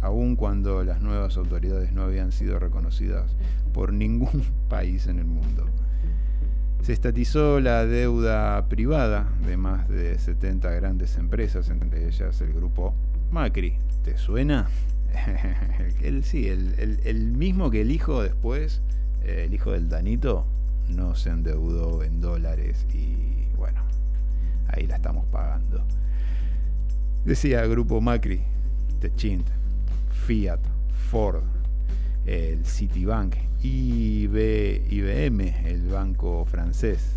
aun cuando las nuevas autoridades no habían sido reconocidas por ningún país en el mundo. Se estatizó la deuda privada de más de 70 grandes empresas, entre ellas el grupo Macri. ¿Te suena? el, sí, el, mismo que el hijo después eh, el hijo del Danito no se endeudó en dólares y bueno, ahí la estamos pagando. Decía Grupo Macri, Techint, Fiat, Ford, el Citibank, IB, IBM, el banco francés.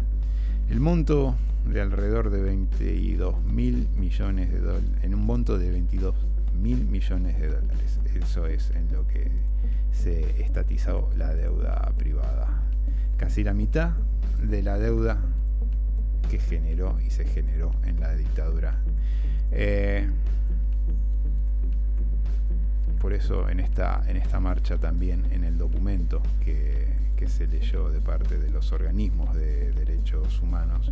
El monto de alrededor de 22 mil millones de dólares, en un monto de 22 mil millones de dólares. Eso es en lo que se estatizó la deuda privada. Casi la mitad de la deuda que generó y se generó en la dictadura. Eh, por eso en esta, en esta marcha también, en el documento que, se leyó de parte de los organismos de derechos humanos,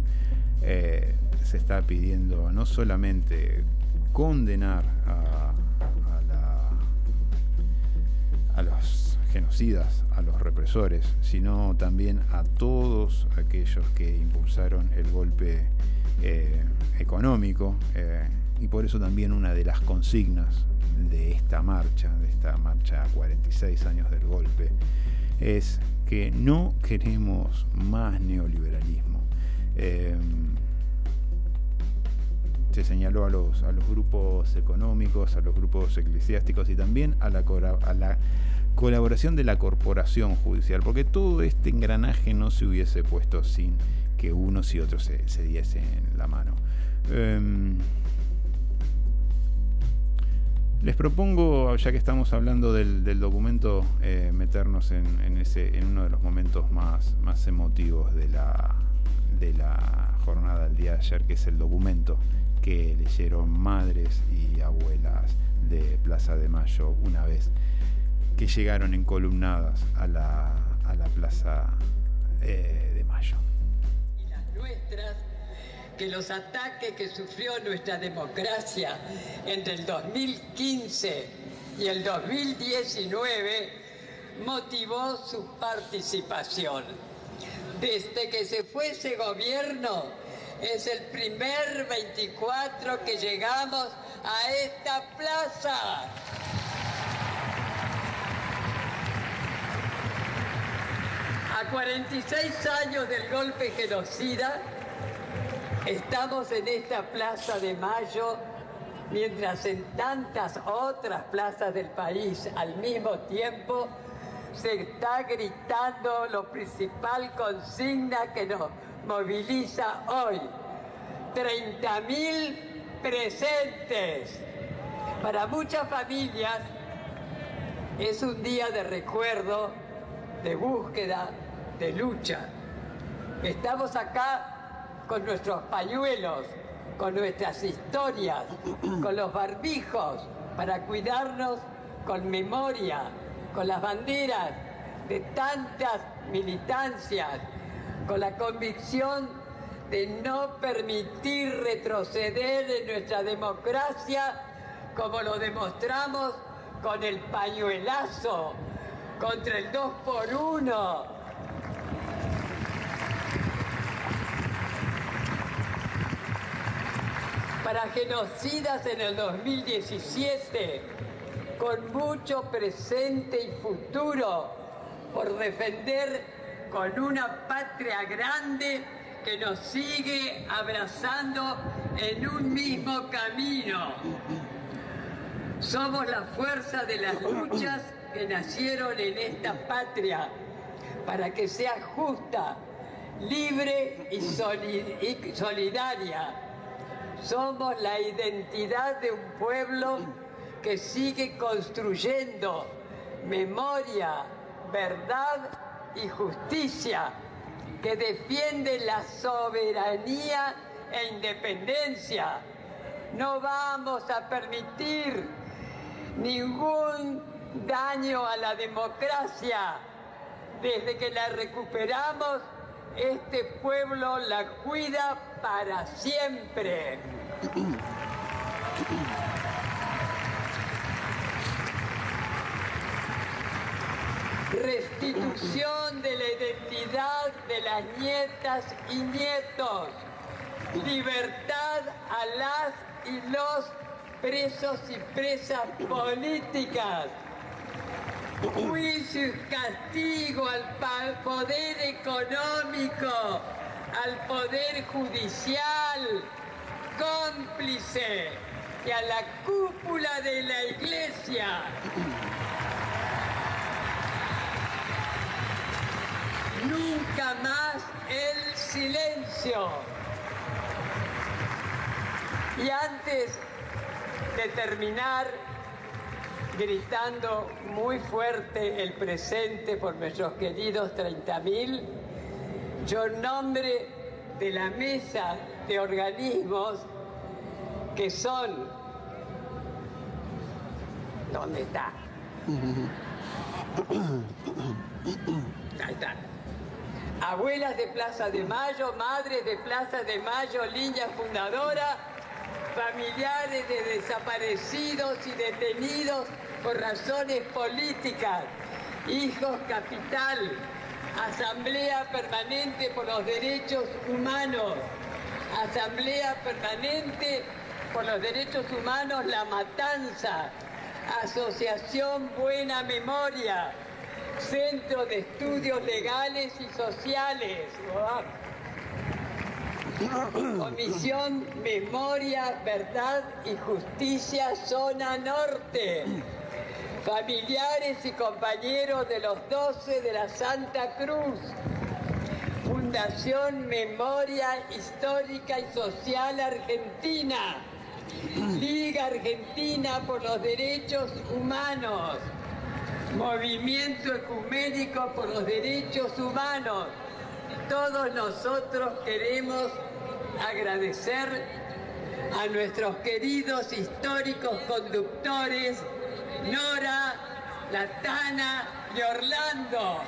eh, se está pidiendo no solamente condenar a, a los genocidas, a los represores, sino también a todos aquellos que impulsaron el golpe eh, económico eh, y por eso también una de las consignas de esta marcha, de esta marcha a 46 años del golpe, es que no queremos más neoliberalismo. Eh, se señaló a los, a los grupos económicos, a los grupos eclesiásticos y también a la, colaboración de la corporación judicial, porque todo este engranaje no se hubiese puesto sin que unos y otros se, se diesen la mano. Um, les propongo, ya que estamos hablando del, documento, eh, meternos en, en, en uno de los momentos más, emotivos de la, jornada del día de ayer, que es el documento que leyeron madres y abuelas de Plaza de Mayo una vez que llegaron encolumnadas a la, a la Plaza eh, de Mayo. Que los ataques que sufrió nuestra democracia entre el 2015 y el 2019 motivó su participación. Desde que se fue ese gobierno, es el primer 24 que llegamos a esta plaza. A 46 años del golpe genocida, estamos en esta Plaza de Mayo, mientras en tantas otras plazas del país al mismo tiempo se está gritando lo principal consigna que nos moviliza hoy. 30.000 presentes. Para muchas familias es un día de recuerdo, de búsqueda, de lucha. Estamos acá con nuestros pañuelos, con nuestras historias, con los barbijos, para cuidarnos con memoria, con las banderas de tantas militancias, con la convicción de no permitir retroceder en nuestra democracia como lo demostramos con el pañuelazo contra el 2 por 1 para genocidas en el 2017, con mucho presente y futuro por defender con una patria grande que nos sigue abrazando en un mismo camino. Somos la fuerza de las luchas que nacieron en esta patria para que sea justa, libre y, solidaria somos la identidad de un pueblo que sigue construyendo memoria, verdad y justicia, que defiende la soberanía e independencia. No vamos a permitir ningún daño a la democracia. Desde que la recuperamos, este pueblo la cuida para siempre. Restitución de la identidad de las nietas y nietos. Libertad a las y los presos y presas políticas juicio y castigo al poder económico, al poder judicial, cómplice y a la cúpula de la iglesia. Nunca más el silencio. Y antes de terminar, gritando muy fuerte el presente por nuestros queridos 30.000, yo en nombre de la mesa de organismos que son... ¿Dónde está? Ahí está. Abuelas de Plaza de Mayo, madres de Plaza de Mayo, línea fundadora, familiares de desaparecidos y detenidos por razones políticas, hijos capital, Asamblea Permanente por los Derechos Humanos, Asamblea Permanente por los Derechos Humanos La Matanza, Asociación Buena Memoria, Centro de Estudios Legales y Sociales. Comisión Memoria, Verdad y Justicia, Zona Norte. Familiares y compañeros de los 12 de la Santa Cruz. Fundación Memoria Histórica y Social Argentina. Liga Argentina por los Derechos Humanos. Movimiento Ecuménico por los Derechos Humanos. Todos nosotros queremos agradecer a nuestros queridos históricos conductores, Nora, Latana y Orlando,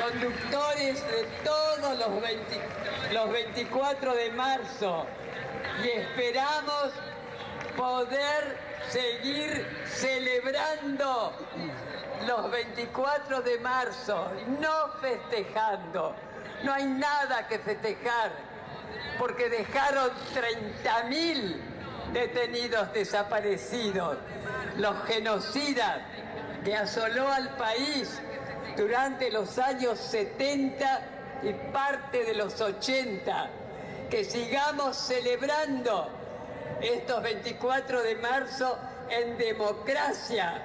conductores de todos los, los 24 de marzo y esperamos poder seguir celebrando los 24 de marzo, no festejando. No hay nada que festejar, porque dejaron 30.000 detenidos desaparecidos, los genocidas que asoló al país durante los años 70 y parte de los 80. Que sigamos celebrando estos 24 de marzo en democracia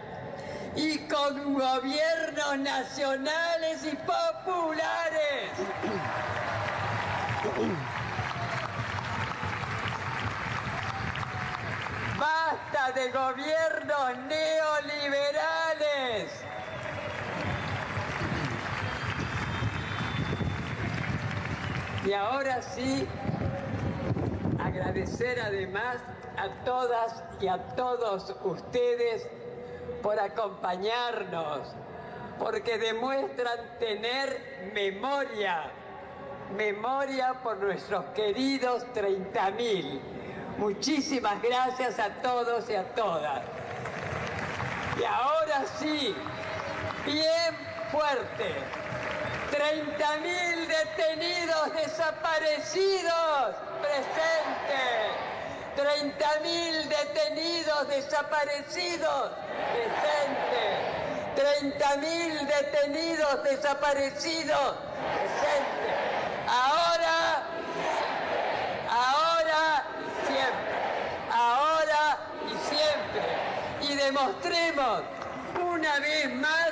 y con gobiernos nacionales y populares. Basta de gobiernos neoliberales. Y ahora sí, agradecer además a todas y a todos ustedes por acompañarnos, porque demuestran tener memoria, memoria por nuestros queridos 30.000. Muchísimas gracias a todos y a todas. Y ahora sí, bien fuerte. 30.000 detenidos desaparecidos presentes. 30.000 detenidos desaparecidos presentes. 30.000 detenidos desaparecidos presentes. Ahora, ahora, siempre. Ahora y siempre. Y demostremos una vez más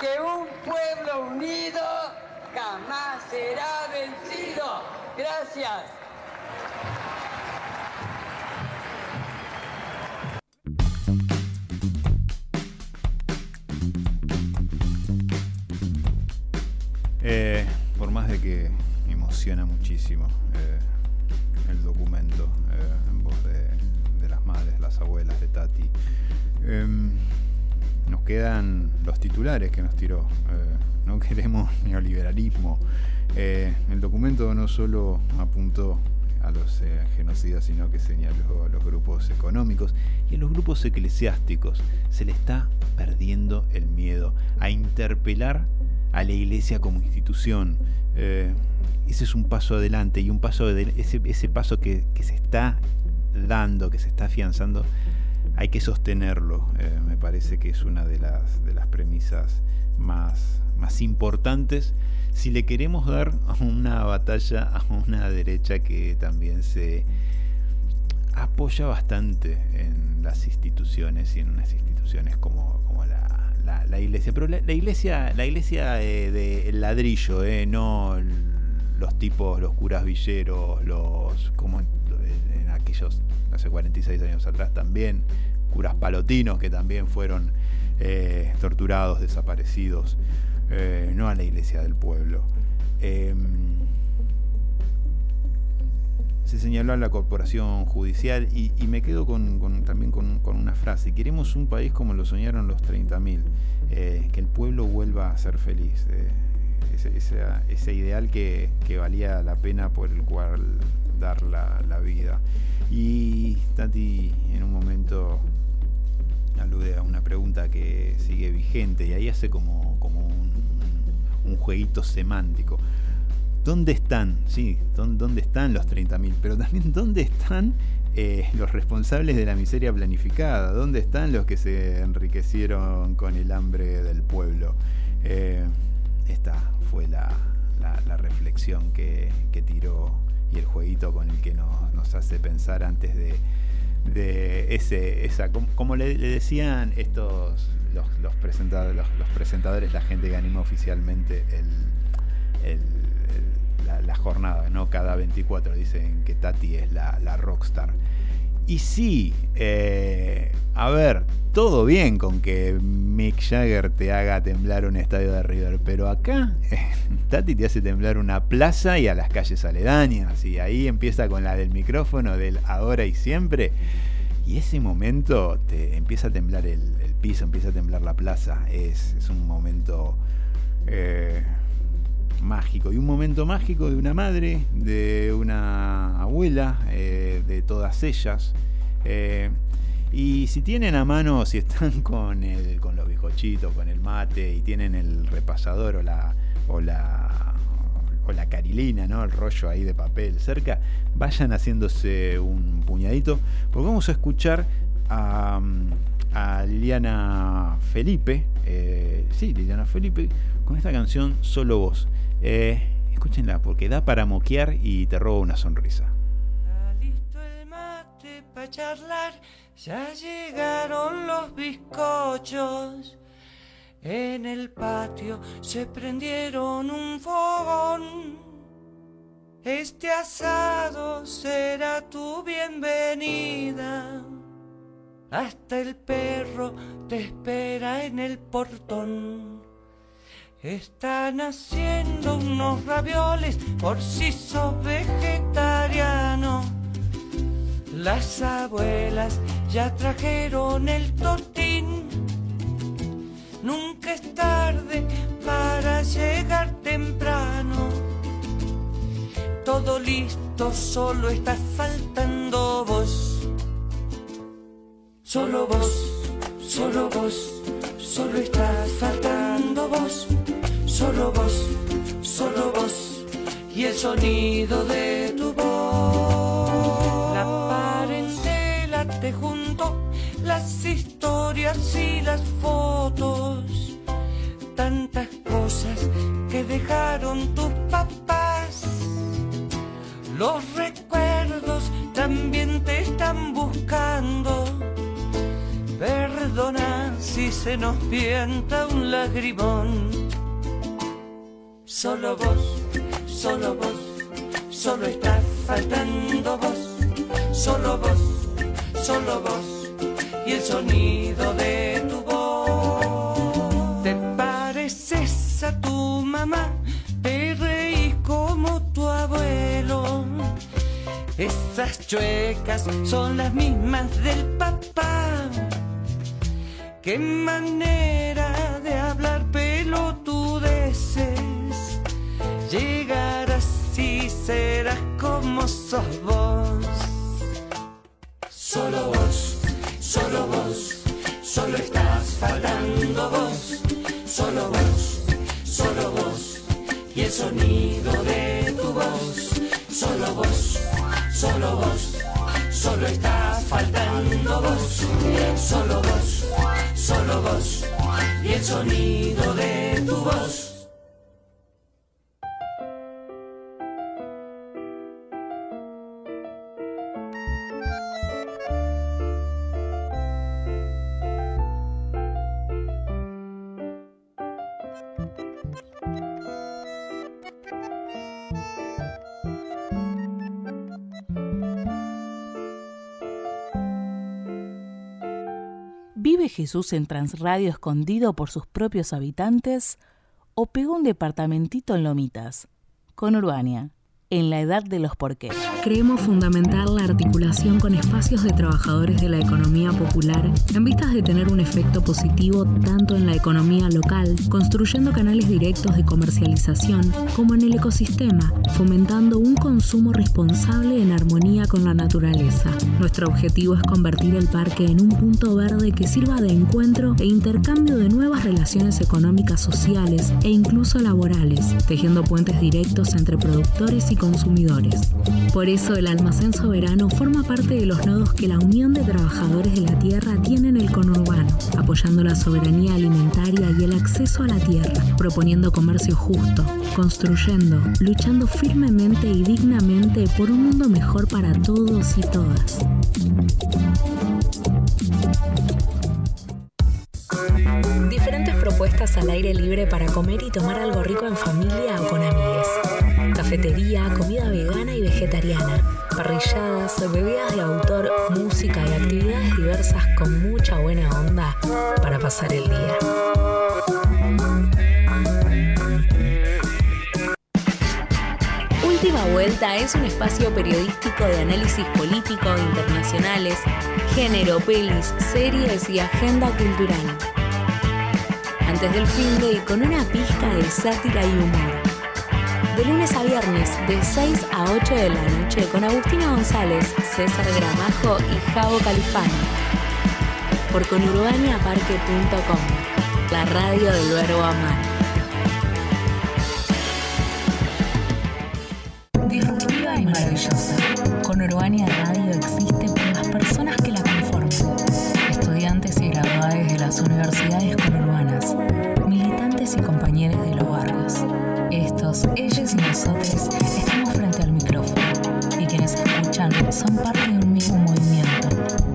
que un pueblo unido jamás será vencido. Gracias. Eh, por más de que emociona muchísimo eh, el documento eh, en voz de, de las madres, las abuelas de Tati, em, nos quedan los titulares que nos tiró. Eh, no queremos neoliberalismo. Eh, el documento no solo apuntó a los eh, genocidas, sino que señaló a los grupos económicos y a los grupos eclesiásticos. Se le está perdiendo el miedo a interpelar a la iglesia como institución. Ese es un paso adelante y un paso de, ese, ese paso que, que se está dando, que se está afianzando, hay que sostenerlo. Eh, me parece que es una de las, de las premisas más, más importantes si le queremos dar una batalla a una derecha que también se apoya bastante en las instituciones y en unas instituciones como, como la, la- iglesia. Pero la, iglesia, la iglesia eh, del ladrillo, eh, no los tipos, los curas villeros, los como en, en aquellos hace 46 años atrás también, curas palotinos que también fueron eh, torturados, desaparecidos, eh, no a la iglesia del pueblo. Em, se señaló a la corporación judicial y, me quedo con, también con, una frase. Queremos un país como lo soñaron los 30.000, eh, que el pueblo vuelva a ser feliz. eh, ese, ideal que, valía la pena por el cual dar la vida. Y Tati en un momento alude a una pregunta que sigue vigente y ahí hace como, un, jueguito semántico. ¿Dónde están? Sí, ¿dó- ¿dónde están los 30.000? Pero también ¿dónde están eh, los responsables de la miseria planificada? ¿Dónde están los que se enriquecieron con el hambre del pueblo? Eh, esta fue la, reflexión que, tiró y el jueguito con el que nos hace pensar antes de, de ese, esa, como, como le, le decían estos los, los, presentadores, los, los presentadores, la gente que animó oficialmente el, el- el- la, la jornada, ¿no? Cada 24 dicen que Tati es la, la rockstar. Y sí, eh, a ver, todo bien con que Mick Jagger te haga temblar un estadio de River, pero acá Tati te hace temblar una plaza y a las calles aledañas, y ahí empieza con la del micrófono del ahora y siempre. Y ese momento te empieza a temblar el, el piso, empieza a temblar la plaza. Es, es un momento eh, mágico. Y un momento mágico de una madre, de una abuela, eh, de todas ellas. Eh, y si tienen a mano, si están con, el, con los bizcochitos, con el mate, y tienen el repasador o la, o la, o la carilina, ¿no? el rollo ahí de papel cerca, vayan haciéndose un puñadito, porque vamos a escuchar a, Liliana Felipe, eh, sí, Liliana Felipe, con esta canción Solo Vos. Eh, escúchenla, porque da para moquear y te roba una sonrisa. para charlar, ya llegaron los bizcochos. En el patio se prendieron un fogón. Este asado será tu bienvenida. Hasta el perro te espera en el portón. Están haciendo unos ravioles por si sos vegetariano. Las abuelas ya trajeron el tortín. Nunca es tarde para llegar temprano. todo listo, solo está faltando vos. Solo vos, solo vos, solo está faltando vos. Solo vos, solo vos, y el sonido de tu voz. La parentela te junto, las historias y las fotos. Tantas cosas que dejaron tus papás. Los recuerdos también te están buscando. Perdona si se nos pienta un lagrimón. Solo vos, solo vos, solo está faltando vos. Solo vos, solo vos, y el sonido de tu voz. Te pareces a tu mamá, te reí como tu abuelo. Esas chuecas son las mismas del papá. Qué manera de hablar pelotudeces. Llegar así serás como sos vos. Solo vos, solo vos, solo estás faltando vos. Solo vos, solo vos, y el sonido de tu voz. Solo vos, solo vos, solo estás faltando vos. Solo vos, solo vos, y el sonido de tu voz. Jesús Transradio escondido por sus propios habitantes o pegó un departamentito en Lomitas? Con Urbania, en la edad de los porqués. Creemos fundamental la articulación con espacios de trabajadores de la economía popular en vistas de tener un efecto positivo tanto en la economía local, construyendo canales directos de comercialización, como en el ecosistema, fomentando un consumo responsable en armonía con la naturaleza. Nuestro objetivo es convertir el parque en un punto verde que sirva de encuentro e intercambio de nuevas relaciones económicas, sociales e incluso laborales, tejiendo puentes directos entre productores y consumidores. Por eso el almacén soberano forma parte de los nodos que la Unión de Trabajadores de la Tierra tiene en el conurbano, apoyando la soberanía alimentaria y el acceso a la tierra, proponiendo comercio justo, construyendo, luchando firmemente y dignamente por un mundo mejor para todos y todas. Diferentes propuestas al aire libre para comer y tomar algo rico en familia o con amigues. Cafetería, comida vegana y vegetariana, parrilladas, bebidas de autor, música y actividades diversas con mucha buena onda para pasar el día. Última Vuelta es un espacio periodístico de análisis político, internacionales, género, pelis, series y agenda cultural. Antes del fin de con una pizca de sátira y humor. De lunes a viernes, de 6 a 8 de la noche, con Agustina González, César Gramajo y Javo Califano. Por conurbaniaparque.com, la radio del verbo amar. Disruptiva y maravillosa. Conurbania Radio existe por las personas que la conforman. Estudiantes y graduados de las universidades conurbanas, militantes y compañeros de los barrios. Estos, ellos y nosotros estamos frente al micrófono y quienes escuchan son parte de un mismo movimiento,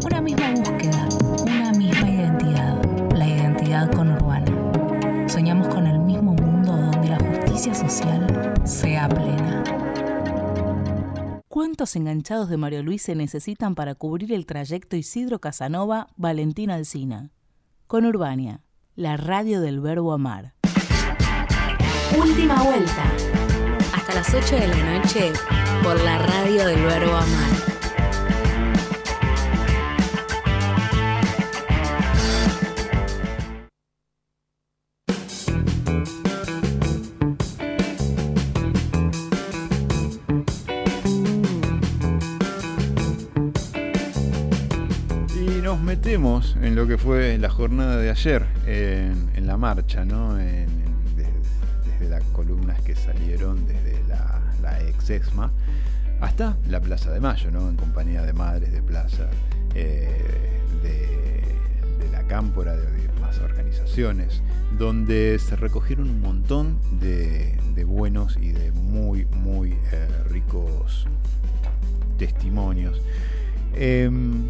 una misma búsqueda, una misma identidad, la identidad conurbana. Soñamos con el mismo mundo donde la justicia social sea plena. ¿Cuántos enganchados de Mario Luis se necesitan para cubrir el trayecto Isidro Casanova Valentín Alsina? Con Urbania, la radio del verbo amar. Última vuelta. Hasta las 8 de la noche por la radio del verbo amar. Metemos en lo que fue la jornada de ayer en, la marcha, ¿no? Desde, las columnas que salieron desde la, la ex EXMA hasta la Plaza de Mayo, ¿no? En compañía de madres de plaza, eh, de, la Cámpora, de, más organizaciones, donde se recogieron un montón de, de buenos y de muy, muy eh, ricos testimonios. Em,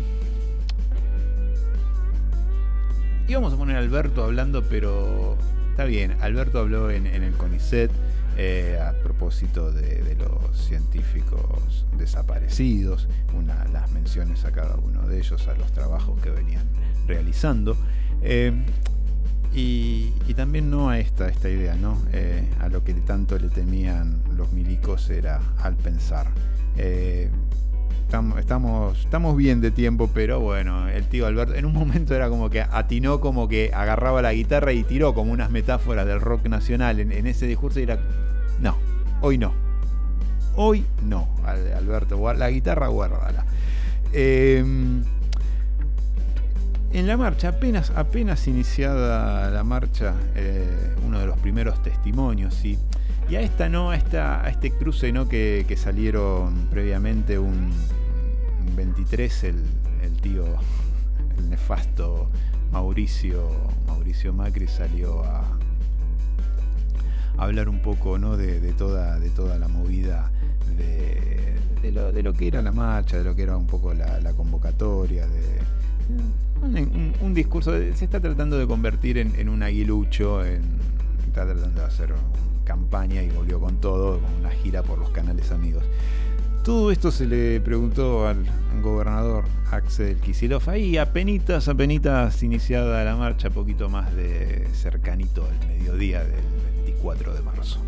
íbamos a poner a Alberto hablando, pero está bien. Alberto habló en, el CONICET eh, a propósito de, los científicos desaparecidos, una, las menciones a cada uno de ellos, a los trabajos que venían realizando. Eh, y, y también no a esta, esta idea, ¿no? Eh, a lo que tanto le temían los milicos era al pensar. Estamos, estamos, bien de tiempo, pero bueno, el tío Alberto en un momento era como que atinó, como que agarraba la guitarra y tiró como unas metáforas del rock nacional en, ese discurso y era, no, hoy no. Hoy no, Al- Alberto, la guitarra guárdala. Eh, en la marcha, apenas, apenas iniciada la marcha, eh, uno de los primeros testimonios, sí. Y a esta no, a, esta, a este cruce no que salieron previamente un, un 23, el, tío, el nefasto Mauricio, Mauricio Macri salió a, hablar un poco ¿no? de, toda, de toda la movida de, lo, de lo que era la marcha, de lo que era un poco la, convocatoria, de, un, discurso, se está tratando de convertir en, un aguilucho, está tratando de hacer campaña y volvió con todo, con una gira por los canales amigos. Todo esto se le preguntó al gobernador Axel Kicillof. Ahí, apenitas, apenitas iniciada la marcha, poquito más de cercanito al mediodía del 24 de marzo.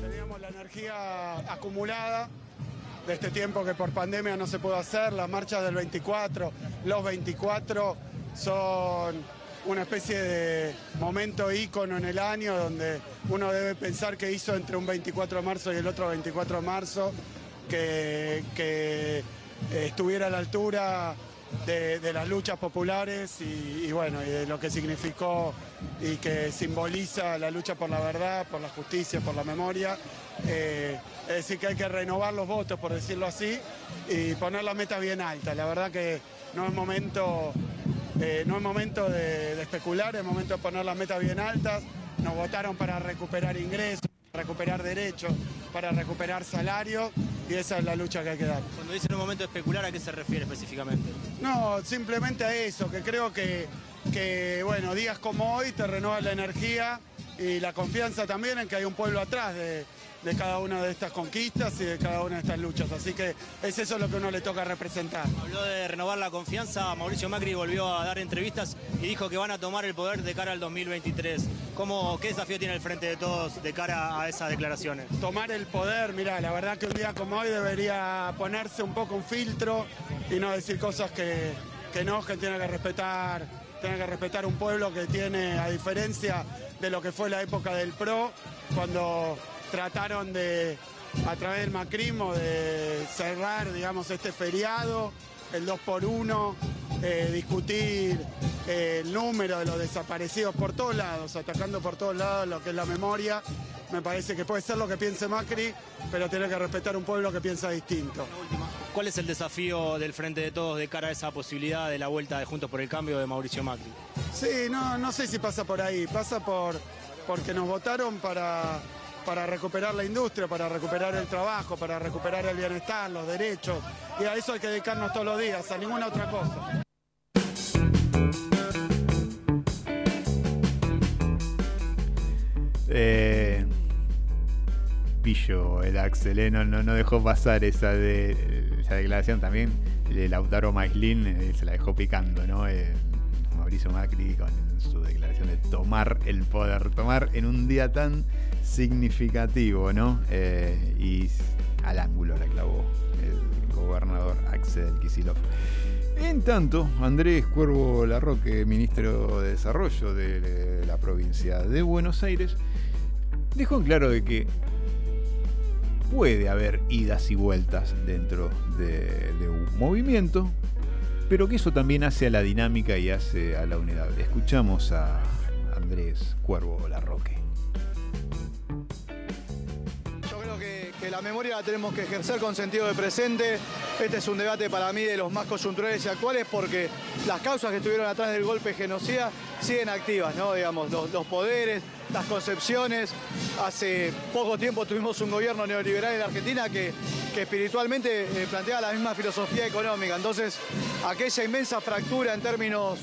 Teníamos la energía acumulada de este tiempo que por pandemia no se pudo hacer, las marchas del 24, los 24 son una especie de momento ícono en el año donde uno debe pensar que hizo entre un 24 de marzo y el otro 24 de marzo, que, estuviera a la altura de, las luchas populares y, bueno, y de lo que significó y que simboliza la lucha por la verdad, por la justicia, por la memoria. Eh, es decir, que hay que renovar los votos, por decirlo así, y poner la meta bien alta. La verdad que no es momento, eh, no es momento de, especular, es momento de poner las metas bien altas. Nos votaron para recuperar ingresos, recuperar derechos, para recuperar salarios, y esa es la lucha que hay que dar. Cuando dicen un momento de especular, ¿a qué se refiere específicamente? No, simplemente a eso, que creo que, que, bueno, días como hoy te renueva la energía y la confianza también en que hay un pueblo atrás de, de cada una de estas conquistas y de cada una de estas luchas. Así que es eso lo que uno le toca representar. Habló de renovar la confianza, Mauricio Macri volvió a dar entrevistas y dijo que van a tomar el poder de cara al 2023. ¿Cómo, ¿Qué desafío tiene el Frente de Todos de cara a esas declaraciones? Tomar el poder, mira, la verdad que un día como hoy debería ponerse un poco un filtro y no decir cosas que, que no, que tiene que respetar, tiene que respetar un pueblo que tiene, a diferencia de lo que fue la época del PRO, cuando trataron de, a través del macrismo, de cerrar, digamos, este feriado, el 2 por 1 discutir eh, el número de los desaparecidos por todos lados, atacando por todos lados lo que es la memoria. Me parece que puede ser lo que piense Macri, pero tiene que respetar un pueblo que piensa distinto. ¿Cuál es el desafío del Frente de Todos de cara a esa posibilidad de la vuelta de Juntos por el Cambio de Mauricio Macri? Sí, no, no sé si pasa por ahí, pasa por porque nos votaron para, para recuperar la industria, para recuperar el trabajo, para recuperar el bienestar, los derechos, y a eso hay que dedicarnos todos los días, a ninguna otra cosa. Eh, pillo el Axel, eh, no, dejó pasar esa, de, esa declaración también. De Lautaro Maislin eh, se la dejó picando, ¿no? Eh, Mauricio Macri con su declaración de tomar el poder, tomar en un día tan significativo, ¿no? Eh, y al ángulo la clavó el gobernador Axel Kicillof. En tanto, Andrés Cuervo Larroque, ministro de Desarrollo de la provincia de Buenos Aires, dejó en claro de que puede haber idas y vueltas dentro de, de un movimiento, pero que eso también hace a la dinámica y hace a la unidad. Escuchamos a Andrés Cuervo Larroque. La memoria la tenemos que ejercer con sentido de presente. Este es un debate para mí de los más coyunturales y actuales porque las causas que estuvieron atrás del golpe genocida siguen activas, ¿no? Digamos, los, los poderes, las concepciones. Hace poco tiempo tuvimos un gobierno neoliberal en Argentina que, que espiritualmente eh, plantea la misma filosofía económica. Entonces, aquella inmensa fractura en términos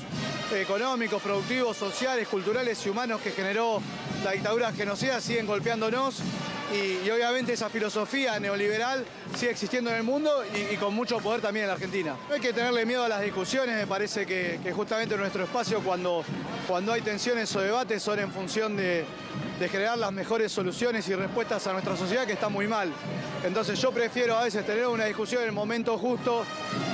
económicos, productivos, sociales, culturales y humanos que generó la dictadura genocida siguen golpeándonos y, y obviamente esa filosofía neoliberal sigue existiendo en el mundo y, con mucho poder también en la Argentina. No hay que tenerle miedo a las discusiones, me parece que, que justamente nuestro espacio cuando, cuando hay tensiones o debates son en función de, de generar las mejores soluciones y respuestas a nuestra sociedad que está muy mal. Entonces yo prefiero a veces tener una discusión en el momento justo,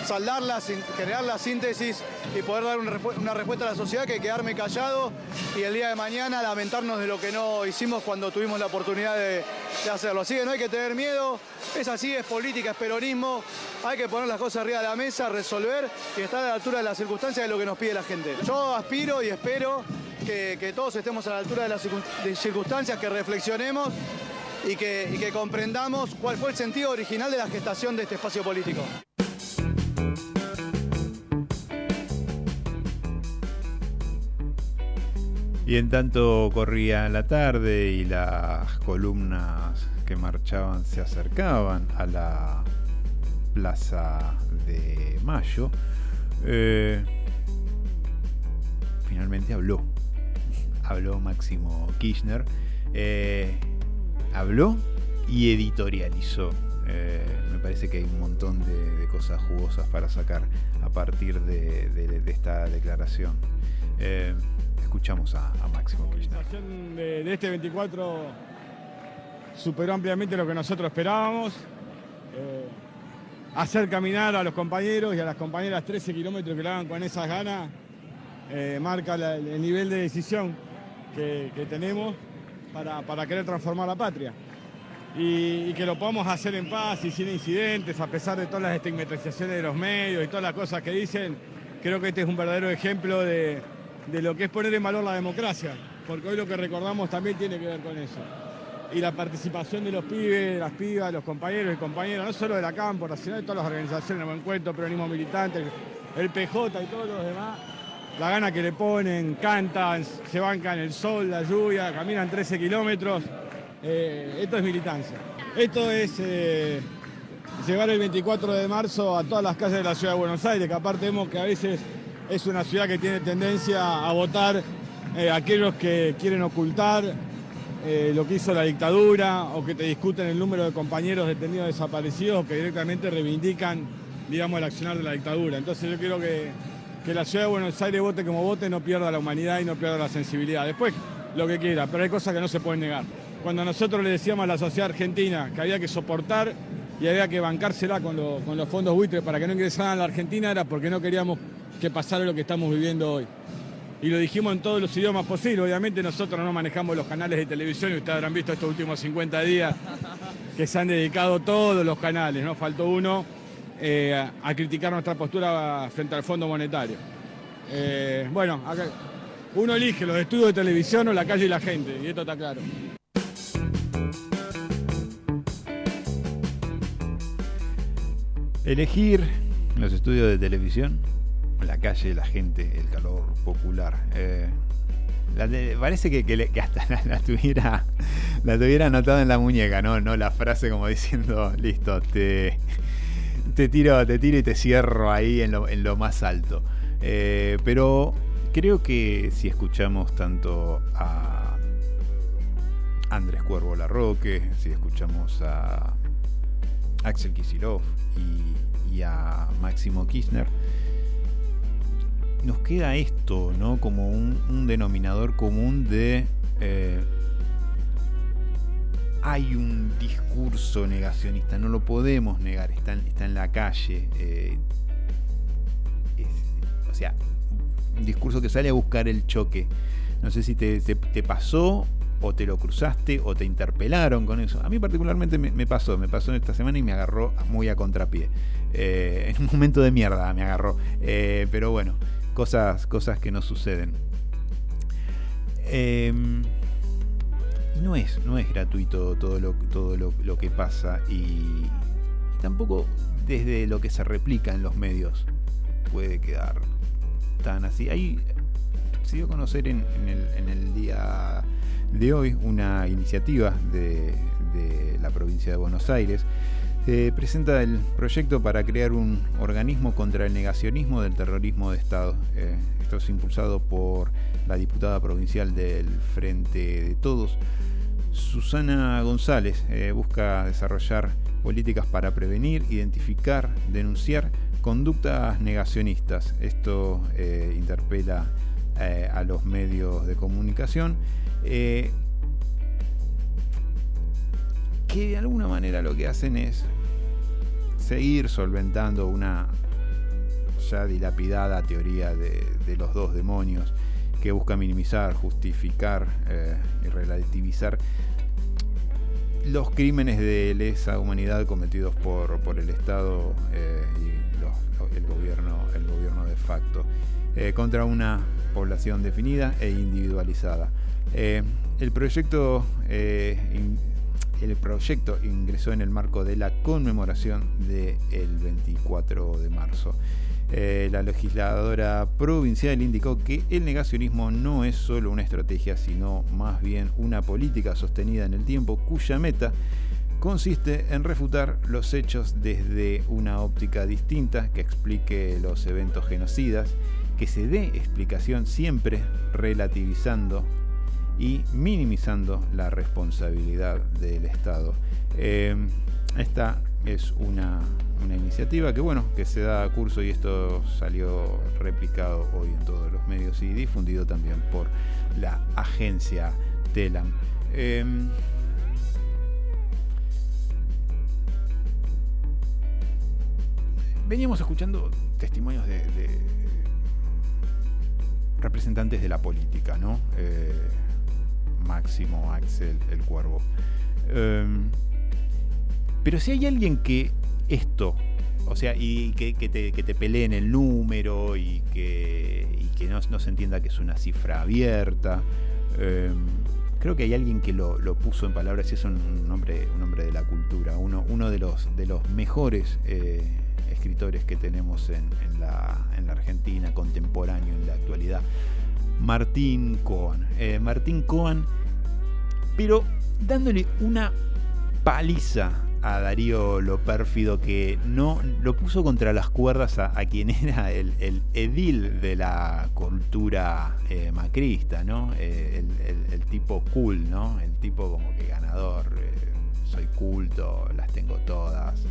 saldarla, generar la síntesis y poder dar una, respu- una respuesta a la sociedad que quedarme callado y el día de mañana lamentarnos de lo que no hicimos cuando tuvimos la oportunidad de, hacerlo. Así que no hay que tener miedo, es así, es política, es peronismo, hay que poner las cosas arriba de la mesa, resolver y estar a la altura de las circunstancias de lo que nos pide la gente. Yo aspiro y espero que, que todos estemos a la altura de las circun- de circunstancias, que reflexionemos y que, comprendamos cuál fue el sentido original de la gestación de este espacio político. Y en tanto corría la tarde y las columnas que marchaban se acercaban a la Plaza de Mayo, eh, finalmente habló. Habló Máximo Kirchner. eh, habló y editorializó. Eh, me parece que hay un montón de, cosas jugosas para sacar a partir de, esta declaración. Eh, escuchamos a, Máximo Kirchner. La de, este 24 superó ampliamente lo que nosotros esperábamos. Hacer caminar a los compañeros y a las compañeras 13 kilómetros que lo hagan con esas ganas marca el nivel de decisión que, tenemos para, para querer transformar la patria. Y, que lo podamos hacer en paz y sin incidentes, a pesar de todas las estigmatizaciones de los medios y todas las cosas que dicen, creo que este es un verdadero ejemplo de, de lo que es poner en valor la democracia, porque hoy lo que recordamos también tiene que ver con eso. Y la participación de los pibes, las pibas, los compañeros y compañeras, no solo de la Cámpora, sino de todas las organizaciones, el Buen Cuento, Peronismo Militante, el PJ y todos los demás, la gana que le ponen, cantan, se bancan el sol, la lluvia, caminan 13 kilómetros. Eh, esto es militancia. Esto es eh, llevar el 24 de marzo a todas las calles de la ciudad de Buenos Aires, que aparte vemos que a veces es una ciudad que tiene tendencia a votar eh, aquellos que quieren ocultar eh, lo que hizo la dictadura o que te discuten el número de compañeros detenidos desaparecidos o que directamente reivindican, digamos, el accionar de la dictadura. Entonces yo quiero que, que la ciudad de Buenos Aires vote como vote, no pierda la humanidad y no pierda la sensibilidad. Después lo que quiera, pero hay cosas que no se pueden negar. Cuando nosotros le decíamos a la sociedad argentina que había que soportar y había que bancársela con, lo- con los fondos buitres para que no ingresaran a la Argentina era porque no queríamos que pasara lo que estamos viviendo hoy. Y lo dijimos en todos los idiomas posibles. Obviamente nosotros no manejamos los canales de televisión y ustedes habrán visto estos últimos 50 días que se han dedicado todos los canales, no faltó uno, eh, a, criticar nuestra postura frente al Fondo Monetario. Eh, bueno, acá- uno elige los estudios de televisión o la calle y la gente, y esto está claro. Elegir los estudios de televisión, la calle, la gente, el calor popular. Eh, parece que, hasta la, la tuviera la tuviera anotada en la muñeca, ¿no? No la frase como diciendo, listo, te, te tiro, te tiro y te cierro ahí en lo, en lo más alto. Eh, pero creo que si escuchamos tanto a Andrés Cuervo Larroque, si escuchamos a Axel Kisilov y, y a Máximo Kirchner, nos queda esto, ¿no? Como un, denominador común de. eh, hay un discurso negacionista, no lo podemos negar, está, en- la calle. eh, o sea, un discurso que sale a buscar el choque. No sé si te, pasó o te lo cruzaste o te interpelaron con eso. A mí particularmente me, pasó, me pasó esta semana y me agarró muy a contrapié. Eh, en un momento de mierda me agarró. Eh, pero bueno, cosas, cosas que no suceden. Em, y no es, no es gratuito todo lo, todo lo, que pasa y, y tampoco desde lo que se replica en los medios puede quedar tan así. Ahí se dio a conocer en, en el, en el día de hoy una iniciativa de, de la provincia de Buenos Aires. Eh, presenta el proyecto para crear un organismo contra el negacionismo del terrorismo de Estado. Eh, esto es impulsado por la diputada provincial del Frente de Todos, Susana González. Eh, busca desarrollar políticas para prevenir, identificar, denunciar conductas negacionistas. Esto eh, interpela eh, a los medios de comunicación. Que de alguna manera lo que hacen es seguir solventando una ya dilapidada teoría de, de los dos demonios que busca minimizar, justificar eh, y relativizar los crímenes de lesa humanidad cometidos por, por el Estado eh, y el, gobierno, el gobierno de facto eh, contra una población definida e individualizada. El proyecto el proyecto ingresó en el marco de la conmemoración del 24 de marzo. Eh, la legisladora provincial indicó que el negacionismo no es solo una estrategia, sino más bien una política sostenida en el tiempo cuya meta consiste en refutar los hechos desde una óptica distinta que explique los eventos genocidas, que se dé explicación siempre relativizando y minimizando la responsabilidad del Estado. Eh, esta es una, una iniciativa que bueno, que se da curso y esto salió replicado hoy en todos los medios y difundido también por la agencia Telam. Eh, veníamos escuchando testimonios de, representantes de la política, ¿no? Eh, Máximo, Axel, el Cuervo. Eh, pero si hay alguien que esto, o sea, y que, te, que te peleen el número y que, y que no, se entienda que es una cifra abierta, eh, creo que hay alguien que lo, lo puso en palabras y es un, hombre, un hombre de la cultura, uno, uno de, los, de los mejores eh, escritores que tenemos en, en la, en la Argentina, contemporáneo en la actualidad, Martín Coan. Eh, Martín Coan, pero dándole una paliza a Darío lo pérfido que no lo puso contra las cuerdas a, quien era el, edil de la cultura eh, macrista, ¿no? Eh, el tipo cool, ¿no? El tipo como que ganador, eh, soy culto, las tengo todas,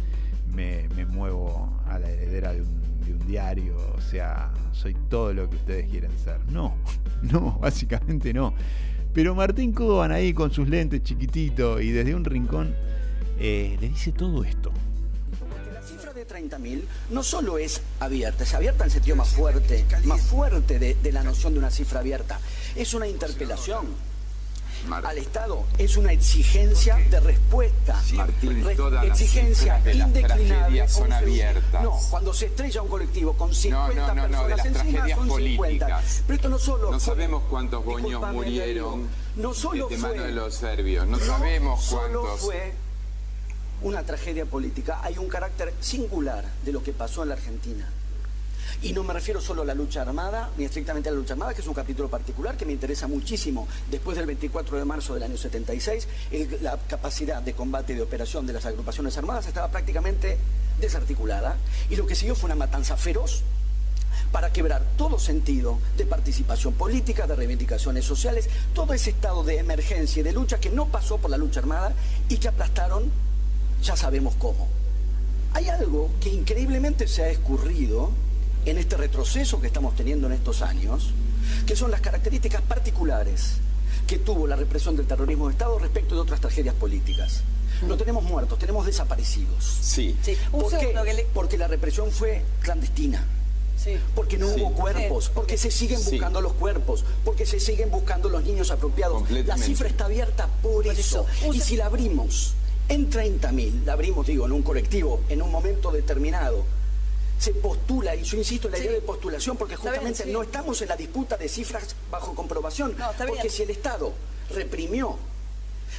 me, me muevo a la heredera de un, de un diario, o sea, soy todo lo que ustedes quieren ser. No, no, básicamente no. Pero Martín Coban ahí con sus lentes chiquitito y desde un rincón eh, le dice todo esto. La cifra de 30.000 no solo es abierta, es abierta en el sentido más fuerte, más fuerte de, de la noción de una cifra abierta. Es una interpelación al Estado, es una exigencia de respuesta. Martín, Re- todas las exigencia cifras de las tragedias son abiertas. No, cuando se estrella un colectivo con 50 No, no, no, no, de personas las encima tragedias son 50. políticas. Pero esto no solo No fue- sabemos cuántos boños Discúlpame, murieron no solo de fue- mano de los serbios. No, no sabemos solo cuántos. fue una tragedia política, hay un carácter singular de lo que pasó en la Argentina. Y no me refiero solo a la lucha armada, ni estrictamente a la lucha armada, que es un capítulo particular que me interesa muchísimo. Después del 24 de marzo del año 76, el- la capacidad de combate y de operación de las agrupaciones armadas estaba prácticamente desarticulada. Y lo que siguió fue una matanza feroz para quebrar todo sentido de participación política, de reivindicaciones sociales, todo ese estado de emergencia y de lucha que no pasó por la lucha armada y que aplastaron, ya sabemos cómo. Hay algo que increíblemente se ha escurrido en este retroceso que estamos teniendo en estos años, que son las características particulares que tuvo la represión del terrorismo de Estado respecto de otras tragedias políticas. No tenemos muertos, tenemos desaparecidos. Sí. ¿Por qué? Porque la represión fue clandestina. Porque no hubo cuerpos, porque se siguen Sí. buscando los cuerpos, porque se siguen buscando los niños apropiados. La cifra está abierta por, eso. Y si la abrimos en 30.000, la abrimos, digo, en un colectivo, en un momento determinado, se postula, y yo insisto en la idea de postulación, porque bien, justamente sí. no estamos en la disputa de cifras bajo comprobación, No, está bien. porque si el Estado reprimió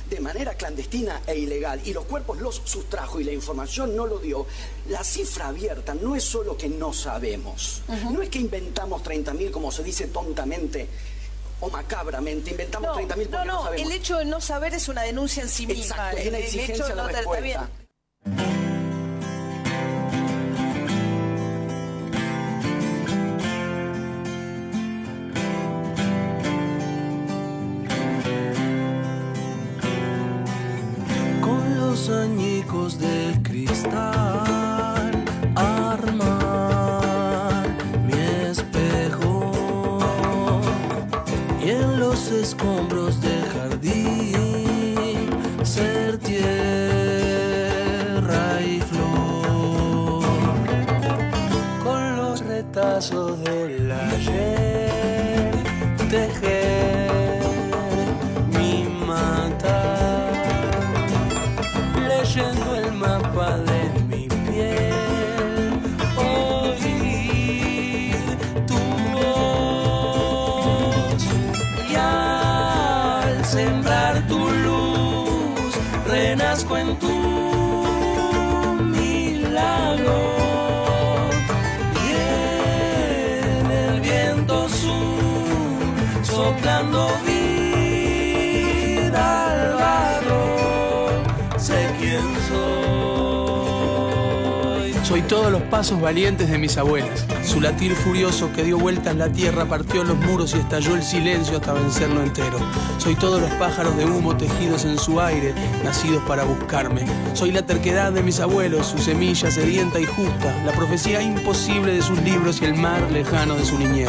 de manera clandestina e ilegal y los cuerpos los sustrajo y la información no lo dio, la cifra abierta no es solo que no sabemos, no es que inventamos 30.000 como se dice tontamente o macabramente, inventamos No, 30.000 porque no, no, no, sabemos. el hecho de no saber es una denuncia en sí misma. Exacto, es una El- el exigencia hecho de no te- está bien. Escombros del jardín ser tierra y flor. Con los retazos del ayer todos los pasos valientes de mis abuelas. Su latir furioso que dio vueltas la tierra, partió los muros y estalló el silencio hasta vencerlo entero. Soy todos los pájaros de humo tejidos en su aire, nacidos para buscarme. Soy la terquedad de mis abuelos, su semilla sedienta y justa, la profecía imposible de sus libros y el mar lejano de su niñez.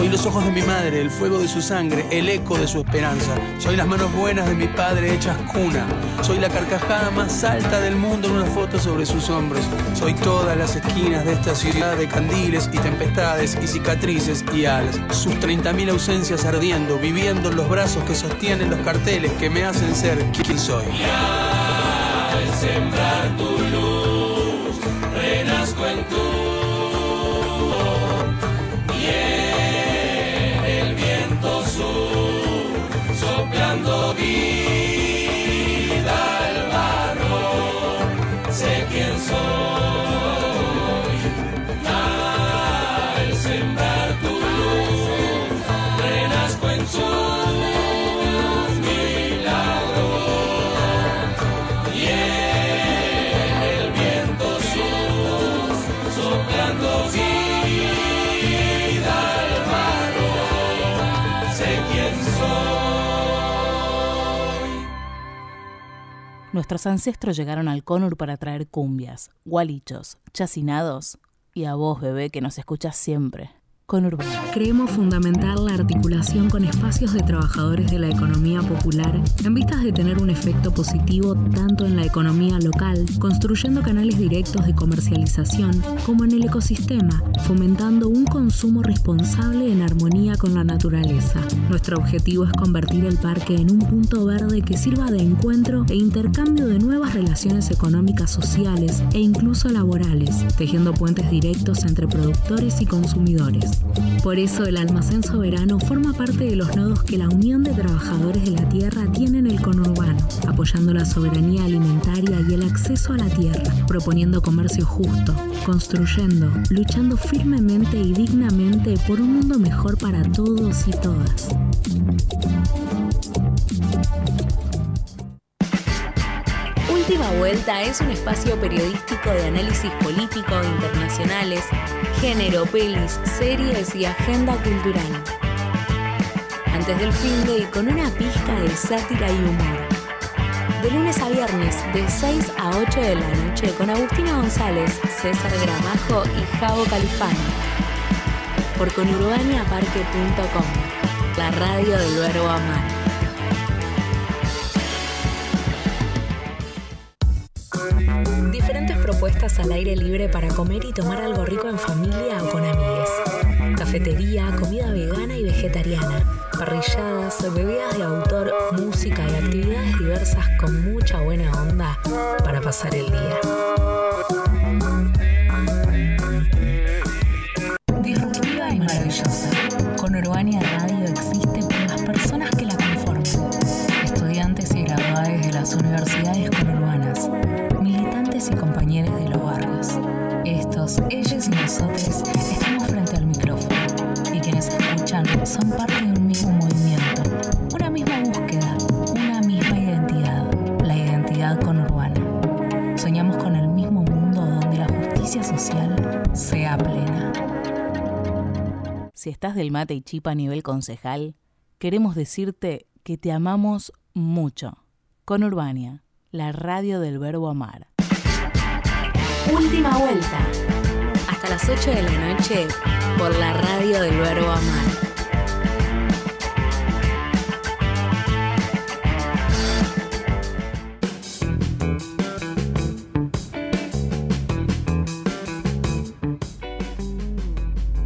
Soy los ojos de mi madre, el fuego de su sangre, el eco de su esperanza. Soy las manos buenas de mi padre hechas cuna. Soy la carcajada más alta del mundo en una foto sobre sus hombros. Soy todas las esquinas de esta ciudad de candiles y tempestades y cicatrices y alas. Sus 30.000 ausencias ardiendo, viviendo en los brazos que sostienen los carteles que me hacen ser quien soy. Al sembrar tu luz, renazco en tu Nuestros ancestros llegaron al Conur para traer cumbias, gualichos, chacinados y a vos, bebé, que nos escuchas siempre. Conurbano. Creemos fundamental la articulación con espacios de trabajadores de la economía popular en vistas de tener un efecto positivo tanto en la economía local, construyendo canales directos de comercialización, como en el ecosistema, fomentando un consumo responsable en armonía con la naturaleza. Nuestro objetivo es convertir el parque en un punto verde que sirva de encuentro e intercambio de nuevas relaciones económicas, sociales e incluso laborales, tejiendo puentes directos entre productores y consumidores. Por eso el almacén soberano forma parte de los nodos que la Unión de Trabajadores de la Tierra tiene en el conurbano, apoyando la soberanía alimentaria y el acceso a la tierra, proponiendo comercio justo, construyendo, luchando firmemente y dignamente por un mundo mejor para todos y todas. Última Vuelta es un espacio periodístico de análisis político internacionales, género, pelis, series y agenda cultural. Antes del fin de y con una pizca de sátira y humor. De lunes a viernes, de 6 a 8 de la noche, con Agustina González, César Gramajo y Javo Califano. Por conurbaniaparque.com, la radio del verbo amar. Al aire libre para comer y tomar algo rico en familia o con amigues. Cafetería, comida vegana y vegetariana, parrilladas, bebidas de autor, música y actividades diversas con mucha buena onda para pasar el día. Disruptiva y maravillosa. Con Urbania Radio existe por las personas que la conforman. Estudiantes y graduados de las universidades conurbanas, militantes y compañeros de barrios. Estos, ellos y nosotros estamos frente al micrófono y quienes escuchan son parte de un mismo movimiento, una misma búsqueda, una misma identidad, la identidad conurbana. Soñamos con el mismo mundo donde la justicia social sea plena. Si estás del mate y chipa a nivel concejal, queremos decirte que te amamos mucho. Con Urbania, la radio del verbo amar. Última vuelta. Hasta las 8 de la noche por la radio del verbo amar.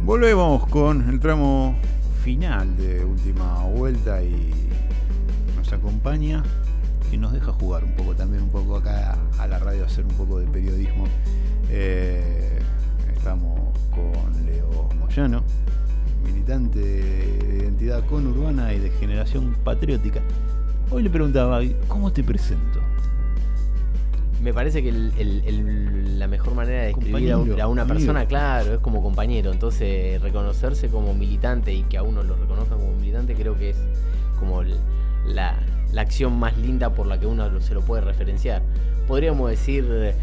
Volvemos con el tramo final de última vuelta y nos acompaña que nos deja jugar un poco también un poco acá a la radio hacer un poco de periodismo. Eh, estamos con Leo Moyano, militante de identidad conurbana y de generación patriótica. Hoy le preguntaba, ¿cómo te presento? Me parece que el- el- el- la mejor manera de describir a, un- Compañero, a una amigo. persona, claro, es como compañero. Entonces, reconocerse como militante y que a uno lo reconozcan como militante, creo que es como la, la acción más linda por la que uno se lo puede referenciar. Podríamos decir,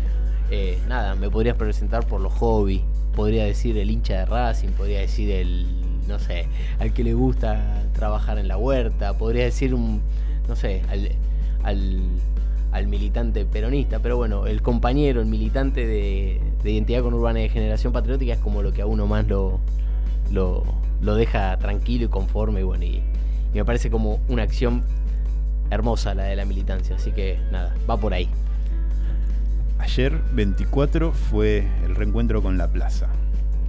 eh, nada, me podrías presentar por los hobbies, podría decir el hincha de Racing, podría decir el, no sé, al que le gusta trabajar en la huerta, podría decir un, no sé, al, al, militante peronista, pero bueno, el compañero, el militante de, de identidad conurbana y de generación patriótica es como lo que a uno más lo, lo, lo deja tranquilo y conforme, y bueno, y me parece como una acción hermosa la de la militancia, así que nada, va por ahí. Ayer 24 fue el reencuentro con la plaza.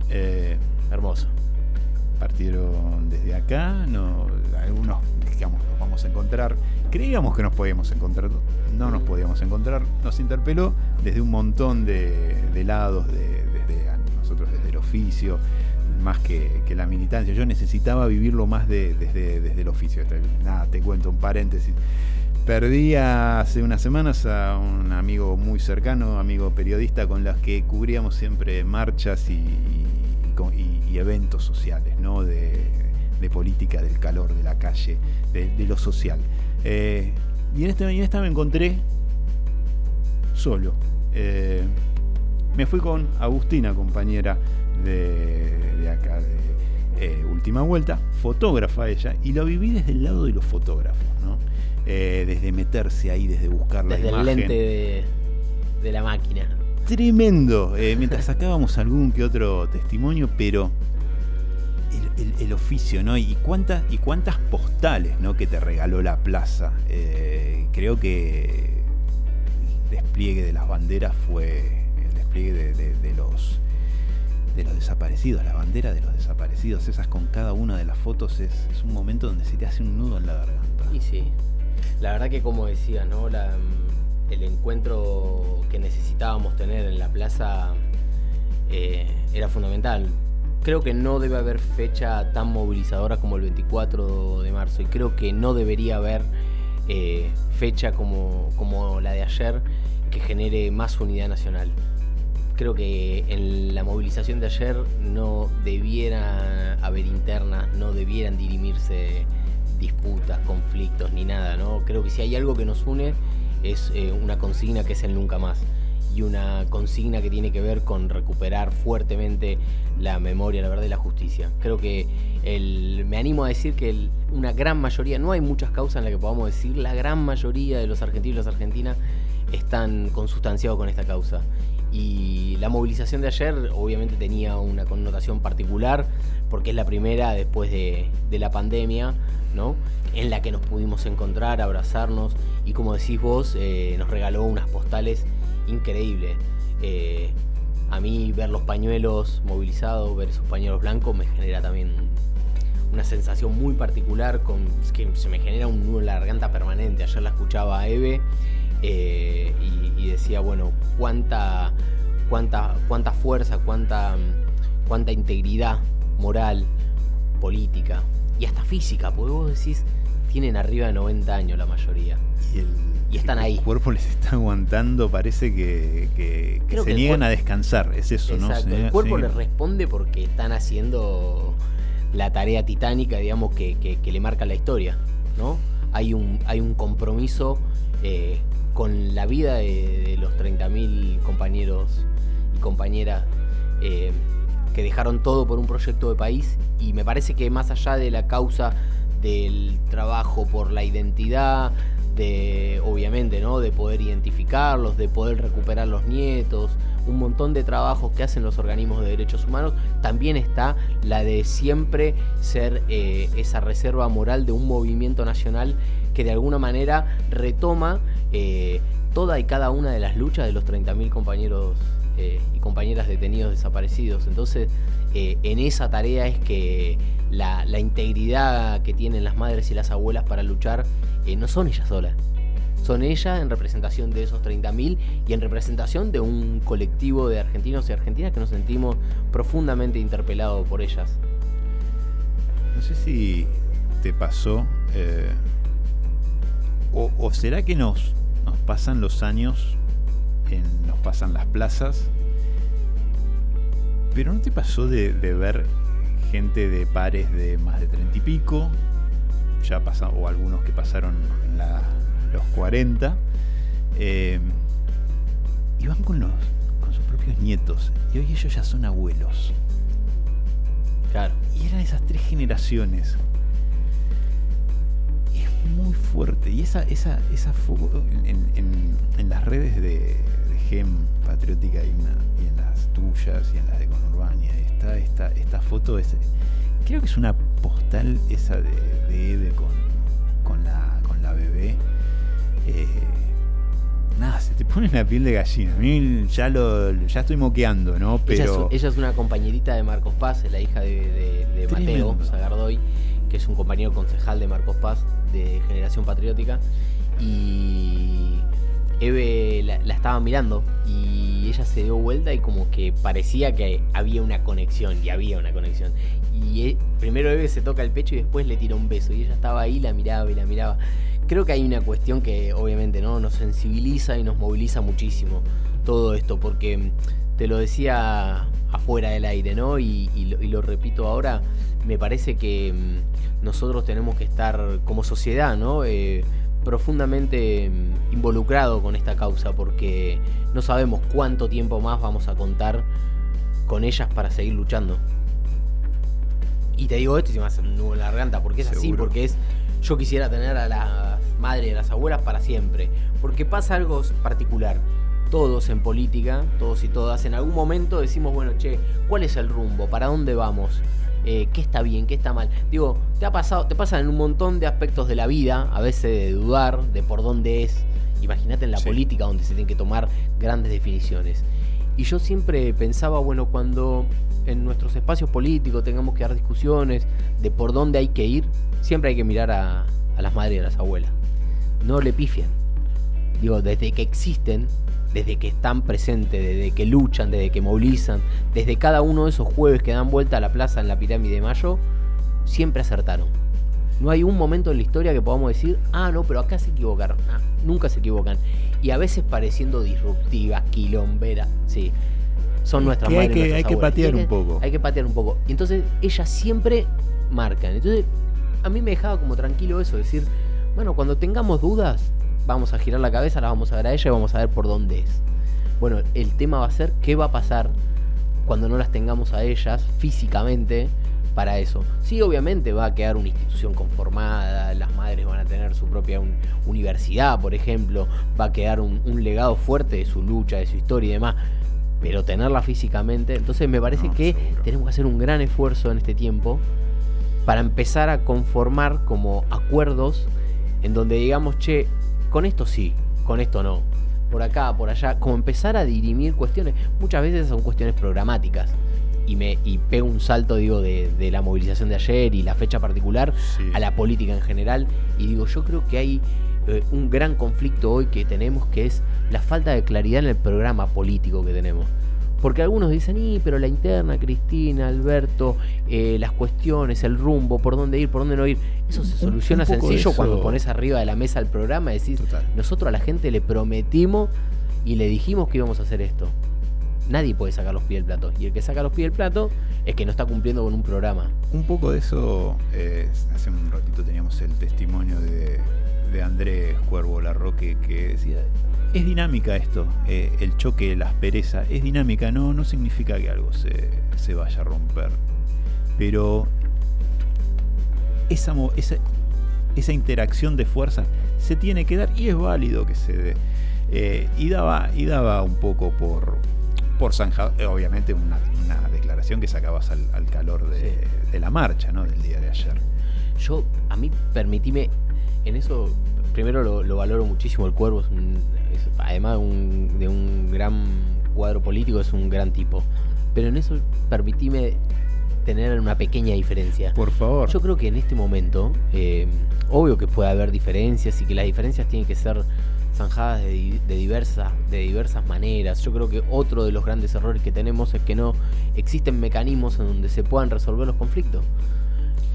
Eh, Hermoso. Partieron desde acá, no, algunos digamos nos vamos a encontrar. Creíamos que nos podíamos encontrar, no nos podíamos encontrar. Nos interpeló desde un montón de, de lados, de- desde nosotros desde el oficio, más que, que la militancia. Yo necesitaba vivirlo más de- desde, desde el oficio. Este, Nada, te cuento un paréntesis. Perdí hace unas semanas a un amigo muy cercano, amigo periodista, con las que cubríamos siempre marchas y, eventos sociales, ¿no? De, política, del calor, de la calle, de, lo social. Eh, y, en esta, y en esta me encontré solo. Eh, me fui con Agustina, compañera de, acá de eh, Última Vuelta, fotógrafa ella, y lo viví desde el lado de los fotógrafos. Eh, desde meterse ahí, desde buscar la Desde el imagen. lente de, de la máquina. Tremendo. Eh, mientras sacábamos algún que otro testimonio, pero el, el- el oficio, ¿no? Y cuántas, y cuántas postales, ¿no? Que te regaló la plaza. Eh, creo que el despliegue de las banderas fue el despliegue de, de- de los de los desaparecidos, la bandera de los desaparecidos, esas con cada una de las fotos es, es un momento donde se te hace un nudo en la garganta. Y sí, la verdad que como decías, ¿no? Mm, el encuentro que necesitábamos tener en la plaza eh, era fundamental. Creo que no debe haber fecha tan movilizadora como el 24 de marzo y creo que no debería haber eh, fecha como, como la de ayer que genere más unidad nacional. Creo que en la movilización de ayer no debiera haber internas, no debieran dirimirse disputas, conflictos ni nada, ¿no? Creo que si hay algo que nos une es eh, una consigna que es el nunca más y una consigna que tiene que ver con recuperar fuertemente la memoria, la verdad y la justicia. Creo que el, me animo a decir que una gran mayoría, no hay muchas causas en las que podamos decir, la gran mayoría de los argentinos y las argentinas están consustanciados con esta causa. Y la movilización de ayer obviamente tenía una connotación particular porque es la primera después de, la pandemia, ¿no? En la que nos pudimos encontrar, abrazarnos y como decís vos, eh, nos regaló unas postales increíble. Eh, a mí ver los pañuelos movilizados, ver esos pañuelos blancos me genera también una sensación muy particular que se me genera un nudo en la garganta permanente. Ayer la escuchaba a Eve eh, y, y decía, bueno, cuánta, cuánta, cuánta fuerza, cuánta, cuánta integridad moral, política y hasta física, porque vos decís, tienen arriba de 90 años la mayoría. Y, el, Y están ahí. El cuerpo les está aguantando, parece que, que- que Creo se que niegan a descansar, es eso, ¿no? Se el cuerpo sí. les responde porque están haciendo la tarea titánica, digamos, que le marca la historia, ¿no? Hay un, hay un compromiso eh, con la vida de, de los 30.000 compañeros y compañeras eh, que dejaron todo por un proyecto de país y me parece que más allá de la causa del trabajo por la identidad, de obviamente, ¿no? De poder identificarlos, de poder recuperar los nietos, un montón de trabajos que hacen los organismos de derechos humanos, también está la de siempre ser eh, esa reserva moral de un movimiento nacional que de alguna manera retoma eh, toda y cada una de las luchas de los 30.000 compañeros eh, y compañeras detenidos desaparecidos. Entonces, eh, en esa tarea es que la, integridad que tienen las madres y las abuelas para luchar eh, no son ellas solas. Son ellas en representación de esos 30.000 y en representación de un colectivo de argentinos y argentinas que nos sentimos profundamente interpelados por ellas. No sé si te pasó. o, o será que nos, nos pasan los años, en- nos pasan las plazas. Pero no te pasó de, de ver gente de pares de más de treinta y pico, ya pasa, o algunos que pasaron la- los 40, eh, y van con, los, con sus propios nietos, y hoy ellos ya son abuelos. Claro. Y eran esas tres generaciones. Y es muy fuerte. Y esa, esa, esa en, en- en las redes de, de Gem Patriótica y, una- y en las tuyas y en las de Conurbania está esta, esta foto. Es, creo que es una postal esa de, de Eve con, con, la, con la bebé. Eh, nada, se te pone la piel de gallina. A mí ya, lo, ya estoy moqueando, ¿no? Ella, Pero... es, ella es una compañerita de Marcos Paz, es la hija de, de-. Mateo Zagardoy, que es un compañero concejal de Marcos Paz de Generación Patriótica. Y Eve la, estaba mirando y ella se dio vuelta y como que parecía que había una conexión, y había una conexión. Y eh, primero Eve se toca el pecho y después le tira un beso. Y ella estaba ahí, la miraba y la miraba. Creo que hay una cuestión que obviamente no nos sensibiliza y nos moviliza muchísimo todo esto, porque mm, te lo decía afuera del aire, ¿no? Y, y lo, y lo repito ahora, me parece que mm, nosotros tenemos que estar como sociedad, ¿no? Eh, profundamente mm, involucrado con esta causa, porque no sabemos cuánto tiempo más vamos a contar con ellas para seguir luchando. Y te digo esto y se me hace un nudo en la garganta, porque es así, porque es. Yo quisiera tener a las madres y a las abuelas para siempre. Porque pasa algo particular. Todos en política, todos y todas, en algún momento decimos, bueno, che, ¿cuál es el rumbo? ¿Para dónde vamos? Eh, ¿Qué está bien? ¿Qué está mal? Digo, te ha pasado, te pasan en un montón de aspectos de la vida, a veces de dudar de por dónde es. Imagínate en la política donde se tienen que tomar grandes definiciones. Y yo siempre pensaba, bueno, cuando en nuestros espacios políticos tengamos que dar discusiones de por dónde hay que ir, siempre hay que mirar a, a las madres y a las abuelas. No le pifien. Digo, desde que existen, desde que están presentes, desde que luchan, desde que movilizan, desde cada uno de esos jueves que dan vuelta a la plaza en la pirámide de Mayo, siempre acertaron. No hay un momento en la historia que podamos decir, ah, no, pero acá se equivocaron. Ah, nunca se equivocan. Y a veces pareciendo disruptivas, quilomberas. Sí. Son nuestras que hay madres, que- nuestras hay que patear un poco. Hay que patear un poco. Y entonces ellas siempre marcan. Entonces a mí me dejaba como tranquilo eso, decir, bueno, cuando tengamos dudas, vamos a girar la cabeza, la vamos a ver a ella y vamos a ver por dónde es. Bueno, el tema va a ser qué va a pasar cuando no las tengamos a ellas físicamente para eso. Sí, obviamente va a quedar una institución conformada, las madres van a tener su propia un- universidad, por ejemplo, va a quedar un, un legado fuerte de su lucha, de su historia y demás, pero tenerla físicamente, entonces me parece que tenemos que hacer un gran esfuerzo en este tiempo para empezar a conformar como acuerdos en donde digamos, che, con esto sí, con esto no. por acá, por allá, como empezar a dirimir cuestiones. Muchas veces son cuestiones programáticas. Y, me, y pego un salto, digo, de, de la movilización de ayer y la fecha particular a la política en general. Y digo, yo creo que hay eh, un gran conflicto hoy que tenemos, que es la falta de claridad en el programa político que tenemos. Porque algunos dicen, y pero la interna, Cristina, Alberto, eh, las cuestiones, el rumbo, por dónde ir, por dónde no ir, eso se soluciona un sencillo eso- cuando pones arriba de la mesa el programa y decís, nosotros a la gente le prometimos y le dijimos que íbamos a hacer esto. Nadie puede sacar los pies del plato. Y el que saca los pies del plato es que no está cumpliendo con un programa. Un poco de eso, eh, hace un ratito teníamos el testimonio de, de Andrés Cuervo Larroque que decía, es dinámica esto, eh, el choque, la aspereza, es dinámica, no, no significa que algo se, se vaya a romper. Pero esa, esa, esa interacción de fuerzas se tiene que dar y es válido que se dé. Eh, y, daba, y daba un poco por, por zanjado, eh, obviamente una, una declaración que sacabas al, al calor de, de la marcha, ¿no? Del día de ayer. Yo, a mí, permitime, en eso, primero lo, lo valoro muchísimo. El Cuervo es, un, es, además de un, de un gran cuadro político, es un gran tipo. Pero en eso, permitime tener una pequeña diferencia. Por favor. Yo creo que en este momento, eh, obvio que puede haber diferencias y que las diferencias tienen que ser zanjadas de, de diversas, de diversas maneras. Yo creo que otro de los grandes errores que tenemos es que no existen mecanismos en donde se puedan resolver los conflictos.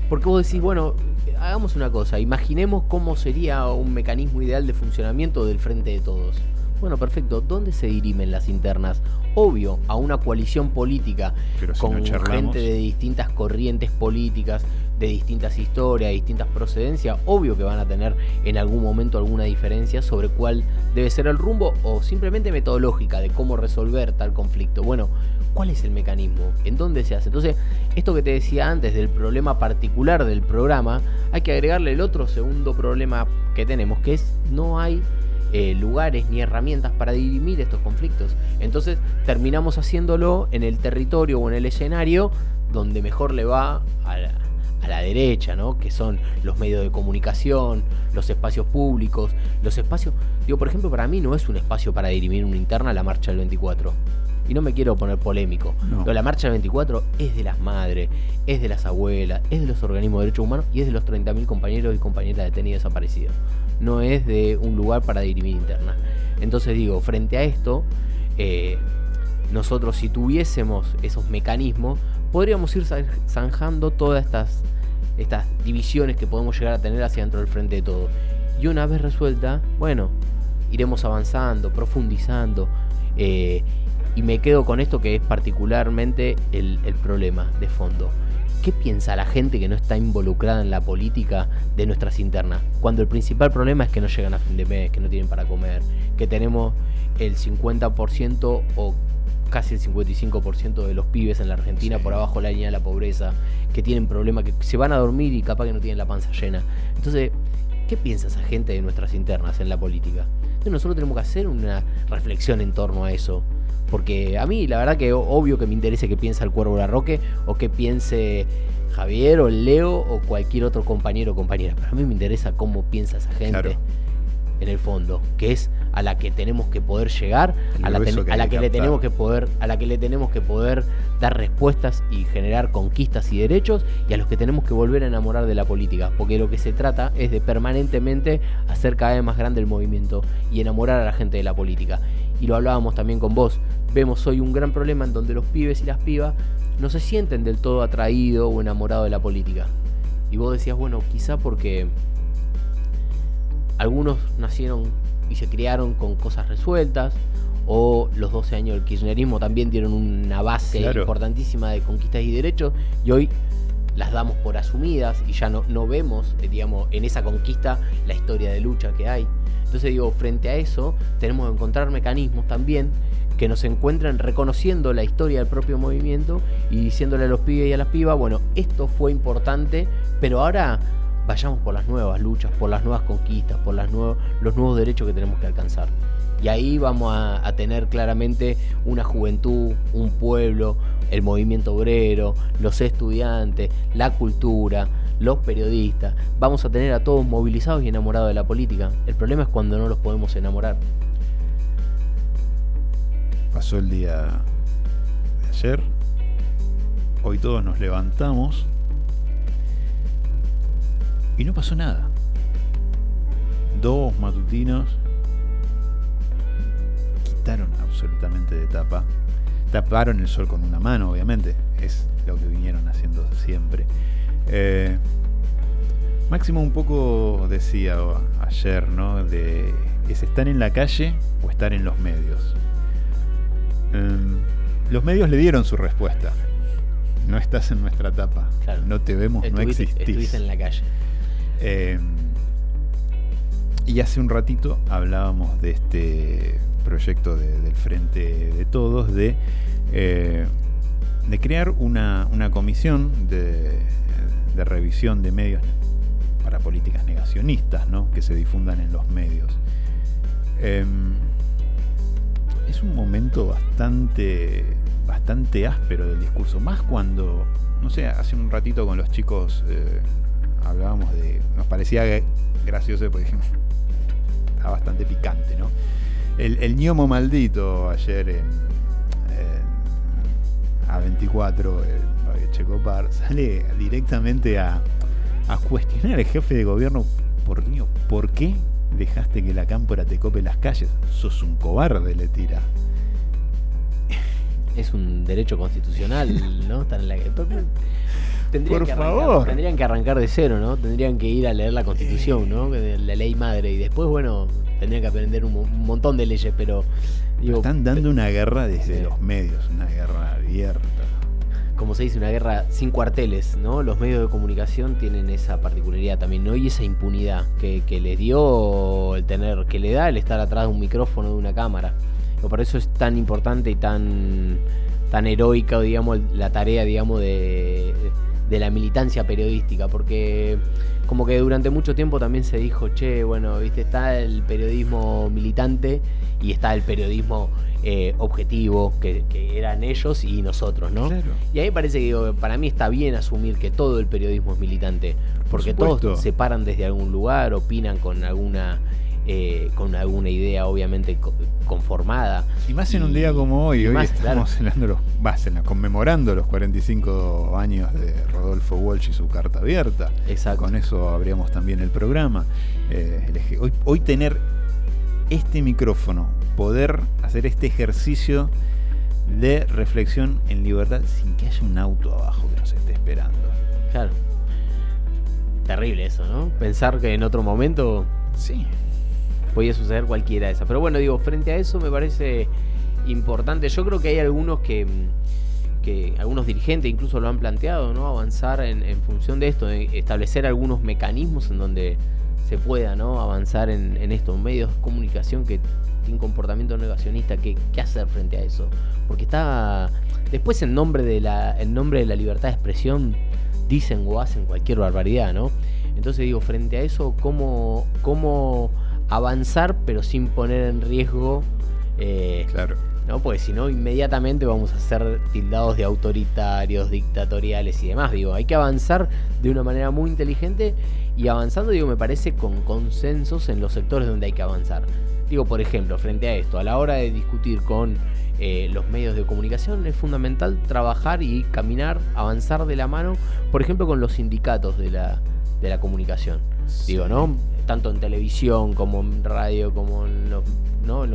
Porque vos decís, bueno, hagamos una cosa, imaginemos cómo sería un mecanismo ideal de funcionamiento del frente de todos. Bueno, perfecto, ¿dónde se dirimen las internas? Obvio, a una coalición política Pero si con no gente de distintas corrientes políticas, de distintas historias, de distintas procedencias, obvio que van a tener en algún momento alguna diferencia sobre cuál debe ser el rumbo o simplemente metodológica de cómo resolver tal conflicto. Bueno, ¿cuál es el mecanismo? ¿En dónde se hace? Entonces, esto que te decía antes del problema particular del programa, hay que agregarle el otro segundo problema que tenemos, que es no hay eh, lugares ni herramientas para dirimir estos conflictos. Entonces terminamos haciéndolo en el territorio o en el escenario donde mejor le va a la, a la derecha, ¿no? Que son los medios de comunicación, los espacios públicos, los espacios... Digo, por ejemplo, para mí no es un espacio para dirimir una interna la marcha del 24. Y no me quiero poner polémico. No. Pero la marcha del 24 es de las madres, es de las abuelas, es de los organismos de derechos humanos y es de los 30.000 compañeros y compañeras detenidos desaparecidos. No es de un lugar para dirimir interna. Entonces digo, frente a esto, eh, nosotros si tuviésemos esos mecanismos, podríamos ir za- zanjando todas estas, estas divisiones que podemos llegar a tener hacia dentro del frente de todo. Y una vez resuelta, bueno, iremos avanzando, profundizando. eh, y me quedo con esto que es particularmente el, el problema de fondo. ¿Qué piensa la gente que no está involucrada en la política de nuestras internas? Cuando el principal problema es que no llegan a fin de mes, que no tienen para comer, que tenemos el 50% o casi el 55% de los pibes en la Argentina por abajo de la línea de la pobreza, que tienen problemas, que se van a dormir y capaz que no tienen la panza llena. Entonces, ¿qué piensa esa gente de nuestras internas en la política? Entonces nosotros tenemos que hacer una reflexión en torno a eso. Porque a mí la verdad que obvio que me interese qué piensa el Cuervo Larroque o qué piense Javier o Leo o cualquier otro compañero o compañera. Pero a mí me interesa cómo piensa esa gente Claro. en el fondo, que es a la que tenemos que poder llegar, El a la, ten- que a hay la que que le tenemos que poder, a la que le tenemos que poder dar respuestas y generar conquistas y derechos, y a los que tenemos que volver a enamorar de la política, porque lo que se trata es de permanentemente hacer cada vez más grande el movimiento y enamorar a la gente de la política. Y lo hablábamos también con vos. Vemos hoy un gran problema en donde los pibes y las pibas no se sienten del todo atraídos o enamorados de la política. Y vos decías, bueno, quizá porque algunos nacieron y se criaron con cosas resueltas, o los 12 años del kirchnerismo también dieron una base Claro. importantísima de conquistas y derechos, y hoy las damos por asumidas y ya no, no vemos, eh, digamos, en esa conquista la historia de lucha que hay. Entonces digo, frente a eso tenemos que encontrar mecanismos también que nos encuentren reconociendo la historia del propio movimiento y diciéndole a los pibes y a las pibas, bueno, esto fue importante, pero ahora vayamos por las nuevas luchas, por las nuevas conquistas, por las los nuevos derechos que tenemos que alcanzar. Y ahí vamos a tener claramente una juventud, un pueblo, el movimiento obrero, los estudiantes, la cultura, los periodistas. Vamos a tener a todos movilizados y enamorados de la política. El problema es cuando no los podemos enamorar. pasó el día de ayer. Hoy todos nos levantamos y no pasó nada. Dos matutinos quitaron absolutamente de tapa. Taparon el sol con una mano, obviamente. Es lo que vinieron haciendo siempre. Eh, Máximo un poco decía ayer, ¿no? De es estar en la calle o estar en los medios. Em, los medios le dieron su respuesta. No estás en nuestra etapa. No te vemos, no existís. estuviste en la calle. Eh, y hace un ratito hablábamos de este proyecto de- del Frente de Todos, de, eh, de crear una, una comisión de, de revisión de medios para políticas negacionistas, ¿no? que se difundan en los medios. Em, es un momento bastante, bastante áspero del discurso, más cuando, no sé, hace un ratito con los chicos eh, hablábamos de, nos parecía gracioso porque está bastante picante, ¿no? El, el ñomo maldito ayer en, en A24, el Checopar, sale directamente a, a cuestionar al jefe de gobierno por, Dios, ¿por qué dejaste que la cámpora te cope las calles? Sos un cobarde, le tira. Es un derecho constitucional, ¿no? Estar en la- Tendrían Por que arrancar- favor. Tendrían que arrancar de cero, ¿no? Tendrían que ir a leer la constitución, ¿no? De La ley madre. Y después, bueno, tendrían que aprender un, un montón de leyes, pero. Digo, Están dando una guerra desde los medios, una guerra abierta. como se dice, una guerra sin cuarteles, ¿no? Los medios de comunicación tienen esa particularidad también, ¿no? Y esa impunidad que, que les dio el tener, que le da el estar atrás de un micrófono, de una cámara. Pero por eso es tan importante y tan, tan heroica, digamos, la tarea, digamos, de, de la militancia periodística, porque como que durante mucho tiempo también se dijo, che, bueno, viste, está el periodismo militante y está el periodismo eh, objetivo, que, que eran ellos y nosotros, ¿no? Y ahí parece que digo, para mí está bien asumir que todo el periodismo es militante, porque todos se paran desde algún lugar, opinan con alguna eh, con alguna idea obviamente co- conformada. Y más en un día como hoy, hoy más, estamos celebrando los, conmemorando los 45 años de Rodolfo Walsh y su carta abierta. Exacto. Con eso abríamos también el programa. Eh, hoy tener este micrófono, poder hacer este ejercicio de reflexión en libertad sin que haya un auto abajo que nos esté esperando. Claro. Terrible eso, ¿no? Pensar que en otro momento. Sí. Podía suceder cualquiera de esas. Pero bueno, digo, frente a eso me parece importante. Yo creo que hay algunos que. mm, que algunos dirigentes incluso lo han planteado, ¿no? Avanzar en, función de esto, establecer algunos mecanismos en donde se pueda, ¿no? Avanzar en, en esto, medios de comunicación que tienen comportamiento negacionista, ¿qué, qué hacer frente a eso? Porque está. Después en nombre de la. En nombre de la libertad de expresión dicen o hacen cualquier barbaridad, ¿no? Entonces digo, frente a eso, ¿cómo, cómo avanzar pero sin poner en riesgo... eh, claro. ¿no? Porque si no, inmediatamente vamos a ser tildados de autoritarios, dictatoriales y demás. Digo, hay que avanzar de una manera muy inteligente y avanzando, digo, me parece con consensos en los sectores donde hay que avanzar. Digo, por ejemplo, frente a esto, a la hora de discutir con eh, los medios de comunicación, es fundamental trabajar y caminar, avanzar de la mano, por ejemplo, con los sindicatos de la, de la comunicación. Digo, ¿no? Tanto en televisión como en radio, como en los,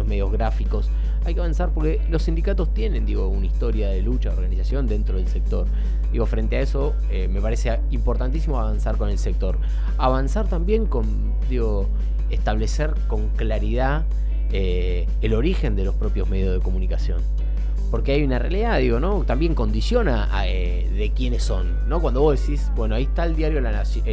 medios gráficos. Hay que avanzar porque los sindicatos tienen, digo, una historia de lucha, organización dentro del sector. Digo, frente a eso, eh, me parece importantísimo avanzar con el sector. Avanzar también con, digo, establecer con claridad eh, el origen de los propios medios de comunicación. Porque hay una realidad, digo, ¿no? También condiciona a, eh, de quiénes son, ¿no? Cuando vos decís, bueno, ahí está el diario La Nación,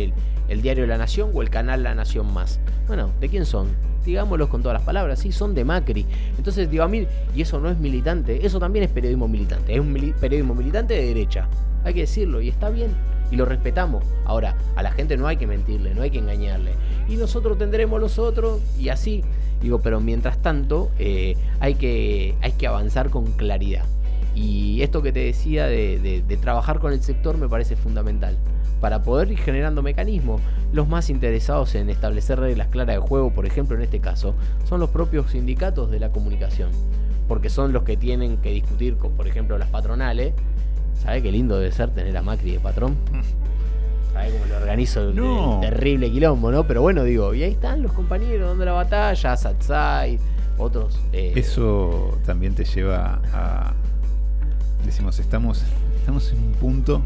el diario La Nación o el canal La Nación Más. Bueno, ¿de quién son? Digámoslos con todas las palabras, sí, son de Macri. Entonces, digo, a mí, y eso no es militante, eso también es periodismo militante, es un periodismo militante de derecha. Hay que decirlo, y está bien, y lo respetamos. Ahora, a la gente no hay que mentirle, no hay que engañarle. Y nosotros tendremos los otros, y así. Digo, pero mientras tanto, eh, hay, que, hay que avanzar con claridad. Y esto que te decía de, de- de trabajar con el sector me parece fundamental. Para poder ir generando mecanismos, los más interesados en establecer reglas claras de juego, por ejemplo en este caso, son los propios sindicatos de la comunicación. porque son los que tienen que discutir con, por ejemplo, las patronales. ¿Sabe qué lindo debe ser tener a Macri de patrón? ¿Sabe cómo lo organizo el, No. el terrible quilombo, no? Pero bueno, digo, y ahí están los compañeros dando la batalla, Satsai, otros. eh, Eso también te lleva a. Decimos, estamos, estamos en un punto,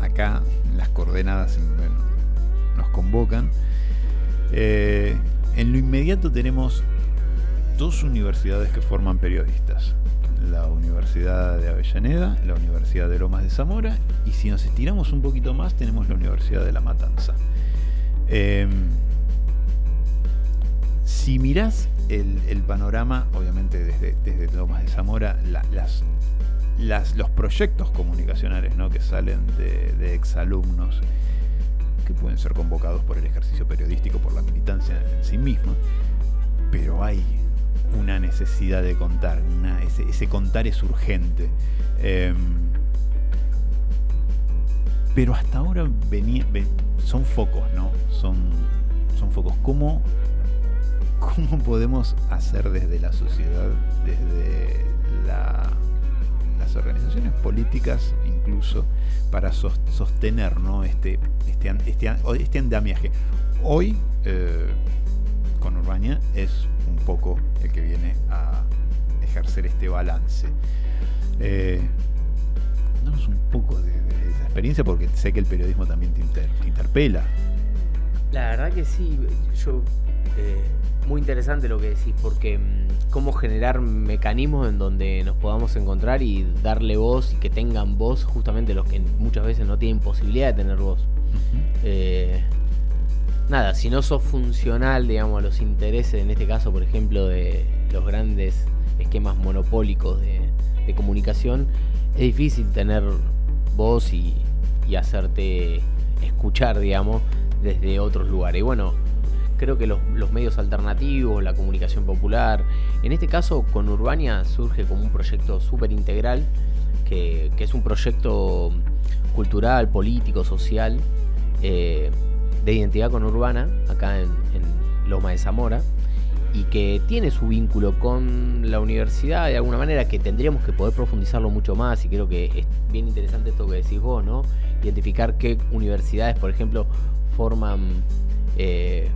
acá, las coordenadas nos convocan. Eh, en lo inmediato tenemos dos universidades que forman periodistas. La Universidad de Avellaneda, la Universidad de Lomas de Zamora, y si nos estiramos un poquito más, tenemos la Universidad de La Matanza. Em, si mirás el, panorama, obviamente desde, desde Lomas de Zamora, la- las, los proyectos comunicacionales ¿no? que salen de, de exalumnos, que pueden ser convocados por el ejercicio periodístico, por la militancia en sí misma, pero hay una necesidad de contar, ese, contar es urgente. Em, pero hasta ahora venía, ven- son focos, ¿no? Son, son focos. ¿Cómo, ¿Cómo podemos hacer desde la sociedad, desde la- organizaciones políticas, incluso, para sos- sostener ¿no? este, este, este, este andamiaje? Hoy, eh, con Urbania, es un poco el que viene a ejercer este balance. Eh, un poco de, esa experiencia, porque sé que el periodismo también te interpela. La verdad que sí, yo eh, muy interesante lo que decís, porque mm, cómo generar mecanismos en donde nos podamos encontrar y darle voz y que tengan voz justamente los que muchas veces no tienen posibilidad de tener voz. Eh, nada, si no sos funcional, digamos, a los intereses, en este caso, por ejemplo, de los grandes esquemas monopólicos de, de comunicación, es difícil tener voz y, y hacerte escuchar, digamos, desde otros lugares. Y bueno, creo que los, medios alternativos, la comunicación popular, en este caso con Urbania surge como un proyecto súper integral, que, que es un proyecto cultural, político, social, eh, de identidad conurbana, acá en, en Loma de Zamora, y que tiene su vínculo con la universidad de alguna manera, que tendríamos que poder profundizarlo mucho más, y creo que es bien interesante esto que decís vos, ¿no? Identificar qué universidades, por ejemplo, forman eh,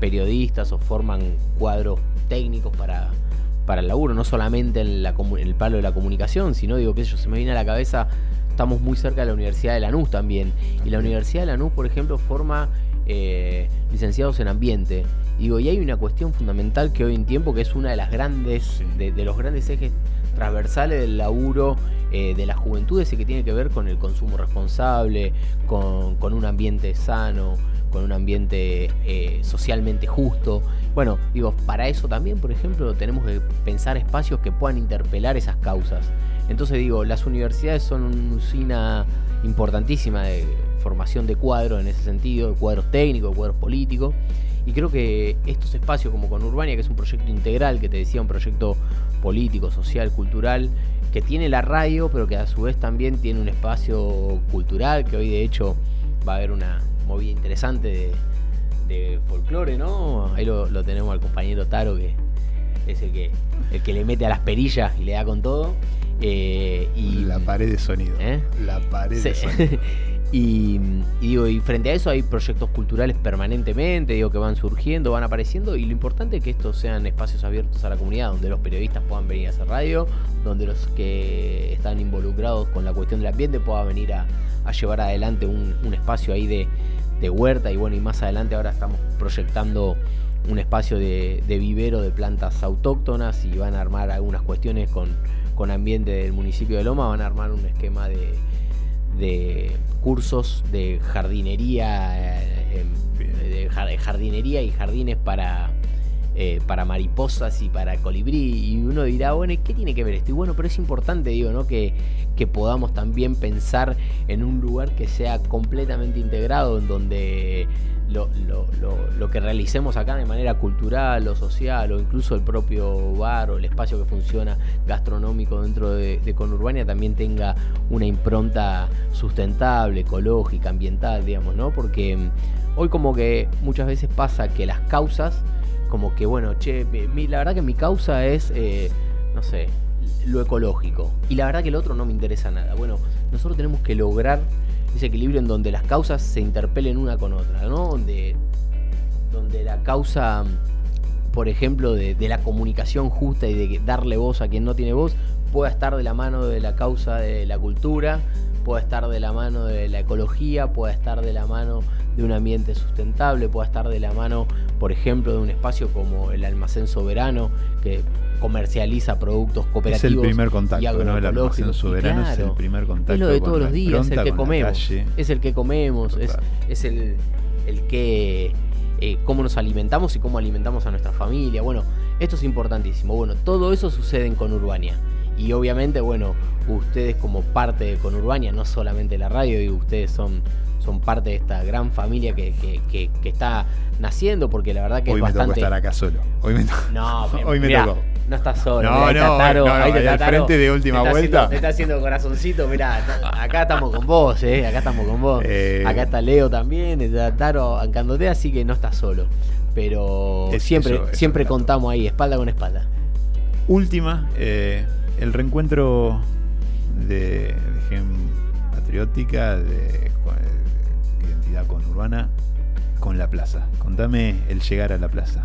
periodistas o forman cuadros técnicos para, para el laburo, no solamente en, la en el palo de la comunicación, sino digo que yo se me viene a la cabeza, estamos muy cerca de la Universidad de Lanús también, y la Universidad de Lanús, por ejemplo, forma eh, licenciados en ambiente. Y Digo, y hay una cuestión fundamental que hoy en tiempo, que es una de las grandes, de, de los grandes ejes transversales del laburo eh, de las juventudes y que tiene que ver con el consumo responsable, con, con un ambiente sano, con un ambiente eh, socialmente justo. Bueno, digo, para eso también, por ejemplo, tenemos que pensar espacios que puedan interpelar esas causas. Entonces digo, las universidades son una usina importantísima de formación de cuadros en ese sentido, de cuadros técnicos, de cuadros políticos. Y creo que estos espacios como con Urbania, que es un proyecto integral, que te decía, un proyecto político, social, cultural, que tiene la radio, pero que a su vez también tiene un espacio cultural, que hoy de hecho va a haber una movida interesante de, de folclore, ¿no? Ahí lo, lo tenemos al compañero Taro, que es el que, el que le mete a las perillas y le da con todo. Eh, y, La pared de sonido. ¿Eh? La pared Sí. de sonido. y, y digo, y frente a eso hay proyectos culturales permanentemente, digo, que van surgiendo, van apareciendo, y lo importante es que estos sean espacios abiertos a la comunidad, donde los periodistas puedan venir a hacer radio, donde los que están involucrados con la cuestión del ambiente puedan venir a, a llevar adelante un, un espacio ahí de, de huerta, y bueno, y más adelante ahora estamos proyectando un espacio de, de vivero de plantas autóctonas y van a armar algunas cuestiones con, con ambiente del municipio de Loma, van a armar un esquema de, de cursos de jardinería, eh, de jar- jardinería y jardines para, eh, para mariposas y para colibrí. Y uno dirá, bueno, ¿y qué tiene que ver esto? Y bueno, pero es importante, digo, ¿no? Que, que podamos también pensar en un lugar que sea completamente integrado, en donde lo, lo- lo- lo que realicemos acá de manera cultural o social, o incluso el propio bar o el espacio que funciona gastronómico dentro de, Conurbania también tenga una impronta sustentable, ecológica, ambiental, digamos, ¿no? Porque hoy como que muchas veces pasa que las causas, como que bueno, che, la verdad que mi causa es eh, no sé, lo ecológico. Y la verdad que el otro no me interesa nada. Bueno, nosotros tenemos que lograr ese equilibrio en donde las causas se interpelen una con otra, ¿no? Donde, donde la causa, por ejemplo, de, de la comunicación justa y de darle voz a quien no tiene voz, pueda estar de la mano de la causa de la cultura, pueda estar de la mano de la ecología, pueda estar de la mano de un ambiente sustentable, pueda estar de la mano, por ejemplo, de un espacio como el almacén soberano, que comercializa productos cooperativos. Es el primer contacto, ¿no? El almacén soberano es el primer contacto. Es lo de todos los días, es el que comemos. Es el que comemos, es, es el, el que. eh, cómo nos alimentamos y cómo alimentamos a nuestra familia. Bueno, esto es importantísimo. Bueno, todo eso sucede en Conurbania. Y obviamente, bueno, ustedes como parte de Conurbania, no solamente la radio, digo, ustedes son, son parte de esta gran familia que, que- que- que está naciendo, porque la verdad que Hoy es me tocó bastante. estar acá solo. Hoy me, to- No, Hoy me mirá, tocó. No estás solo. No, mirá, no, Taro, no, ahí al frente de última te vuelta. haciendo- te está haciendo corazoncito, mirá, acá estamos con vos, eh, acá estamos con vos. Eh. Acá está Leo también, está Taro bancándote, así que no estás solo. Pero Es- siempre, eso- eso siempre contamos ahí, espalda con espalda. Última, eh, el reencuentro de, de Gen Patriótica, de, de identidad conurbana, con la plaza. Contame el llegar a la plaza.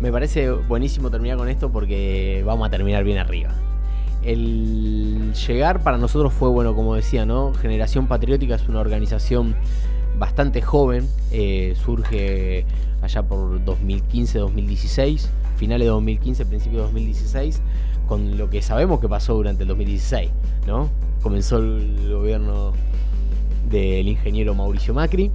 Me parece buenísimo terminar con esto porque vamos a terminar bien arriba. El llegar para nosotros fue, bueno, como decía, ¿no? Generación Patriótica es una organización bastante joven, eh, surge allá por 2015-2016, finales de 2015, principios de 2016, con lo que sabemos que pasó durante el 2016, ¿no? Comenzó el gobierno del ingeniero Mauricio Macri,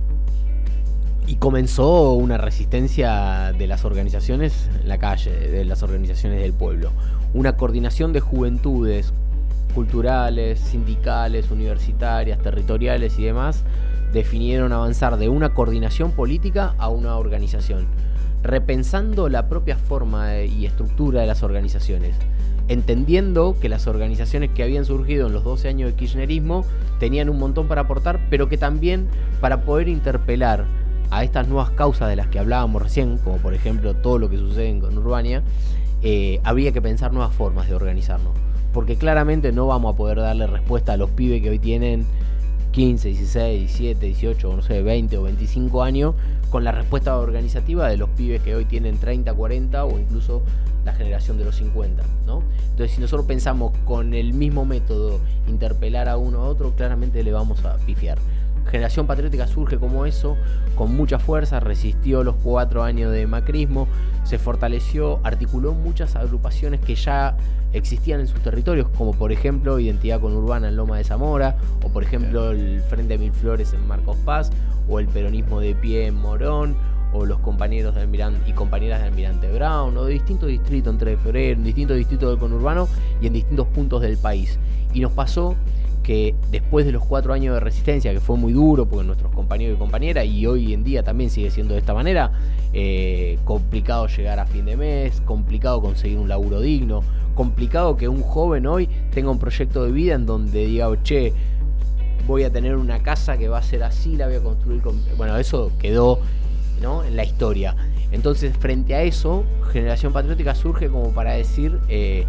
y comenzó una resistencia de las organizaciones en la calle, de las organizaciones del pueblo. Una coordinación de juventudes culturales, sindicales, universitarias, territoriales y demás definieron avanzar de una coordinación política a una organización, repensando la propia forma y estructura de las organizaciones, entendiendo que las organizaciones que habían surgido en los 12 años de kirchnerismo tenían un montón para aportar, pero que también para poder interpelar a estas nuevas causas de las que hablábamos recién, como por ejemplo todo lo que sucede en Conurbania, eh, había que pensar nuevas formas de organizarnos. Porque claramente no vamos a poder darle respuesta a los pibes que hoy tienen 15, 16, 17, 18, no sé, 20 o 25 años, con la respuesta organizativa de los pibes que hoy tienen 30, 40 o incluso la generación de los 50, ¿no? Entonces, si nosotros pensamos con el mismo método interpelar a uno a otro, claramente le vamos a pifiar. Generación Patriótica surge como eso, con mucha fuerza, resistió los cuatro años de macrismo, se fortaleció, articuló muchas agrupaciones que ya existían en sus territorios, como por ejemplo Identidad Conurbana en Loma de Zamora, o por ejemplo el Frente de Mil Flores en Marcos Paz, o el Peronismo de Pie en Morón, o los compañeros de Almirante y compañeras de Almirante Brown, o de distintos distritos entre febrero, en distintos distritos del conurbano y en distintos puntos del país. Y nos pasó que después de los cuatro años de resistencia, que fue muy duro porque nuestros compañeros y compañeras, y hoy en día también sigue siendo de esta manera, eh, complicado llegar a fin de mes, complicado conseguir un laburo digno, complicado que un joven hoy tenga un proyecto de vida en donde diga, che, voy a tener una casa que va a ser así, la voy a construir con... Bueno, eso quedó ¿no? en la historia. Entonces, frente a eso, Generación Patriótica surge como para decir, eh,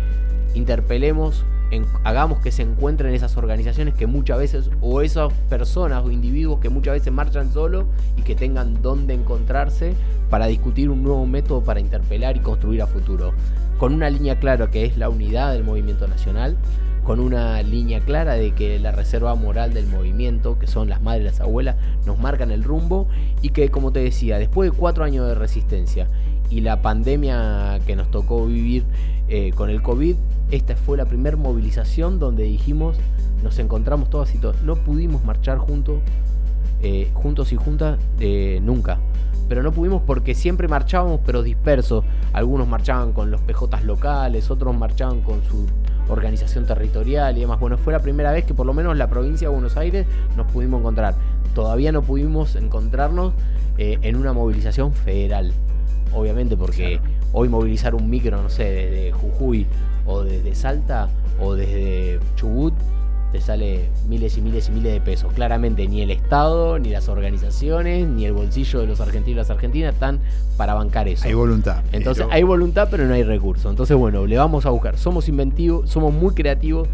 interpelemos, en- hagamos que se encuentren esas organizaciones que muchas veces, o esas personas o individuos que muchas veces marchan solos y que tengan dónde encontrarse para discutir un nuevo método para interpelar y construir a futuro. Con una línea clara que es la unidad del movimiento nacional, con una línea clara de que la reserva moral del movimiento, que son las madres y las abuelas, nos marcan el rumbo y que, como te decía, después de cuatro años de resistencia y la pandemia que nos tocó vivir eh, con el COVID, esta fue la primera movilización donde dijimos, nos encontramos todas y todos, no pudimos marchar juntos, eh, juntos y juntas eh, nunca. Pero no pudimos porque siempre marchábamos pero dispersos. Algunos marchaban con los PJs locales, otros marchaban con su organización territorial y demás. Bueno, fue la primera vez que por lo menos la provincia de Buenos Aires nos pudimos encontrar. Todavía no pudimos encontrarnos eh, en una movilización federal. Obviamente porque hoy movilizar un micro, no sé, desde Jujuy o desde Salta o desde Chubut te sale miles y miles y miles de pesos. Claramente ni el Estado, ni las organizaciones, ni el bolsillo de los argentinos y las argentinas están para bancar eso. Hay voluntad. Entonces pero- hay voluntad, pero no hay recursos. Entonces, bueno, le vamos a buscar. Somos inventivos, somos muy creativos.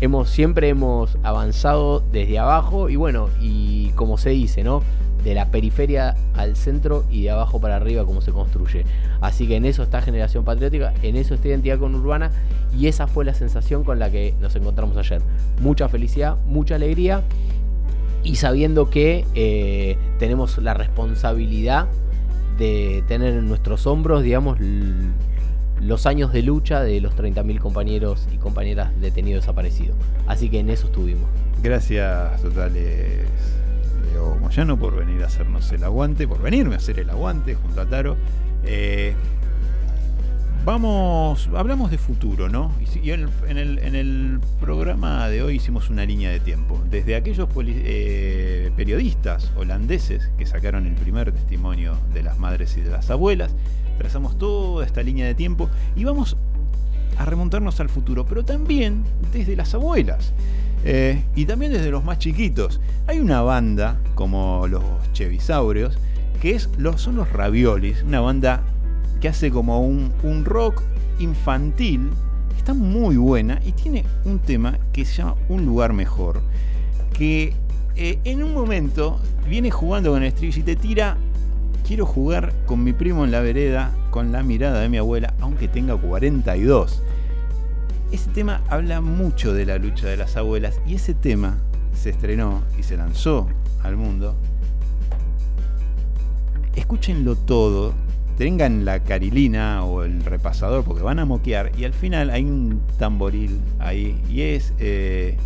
Hemos, siempre hemos avanzado desde abajo y bueno, y como se dice, ¿no? De la periferia al centro y de abajo para arriba como se construye. Así que en eso está Generación Patriótica, en eso está Identidad Conurbana y esa fue la sensación con la que nos encontramos ayer. Mucha felicidad, mucha alegría y sabiendo que eh, tenemos la responsabilidad de tener en nuestros hombros, digamos, los años de lucha de los 30.000 compañeros y compañeras detenidos desaparecidos. Así que en eso estuvimos. Gracias totales, Leo Moyano, por venir a hacernos el aguante, por venirme a hacer el aguante junto a Taro. Eh, vamos, hablamos de futuro, ¿no? Y, en, el, programa de hoy hicimos una línea de tiempo. Desde aquellos eh, periodistas holandeses que sacaron el primer testimonio de las madres y de las abuelas, trazamos toda esta línea de tiempo y vamos a remontarnos al futuro, pero también desde las abuelas. Eh, y también desde los más chiquitos. Hay una banda como los Chevisaurios, que es los, son los Raviolis, una banda que hace como un, un rock infantil, está muy buena y tiene un tema que se llama Un lugar mejor, que eh, en un momento viene jugando con el estribillo y te tira, quiero jugar con mi primo en la vereda, con la mirada de mi abuela, aunque tenga 42. Ese tema habla mucho de la lucha de las abuelas y ese tema se estrenó y se lanzó al mundo. Escúchenlo todo, tengan la carilina o el repasador porque van a moquear y al final hay un tamboril ahí y es eh,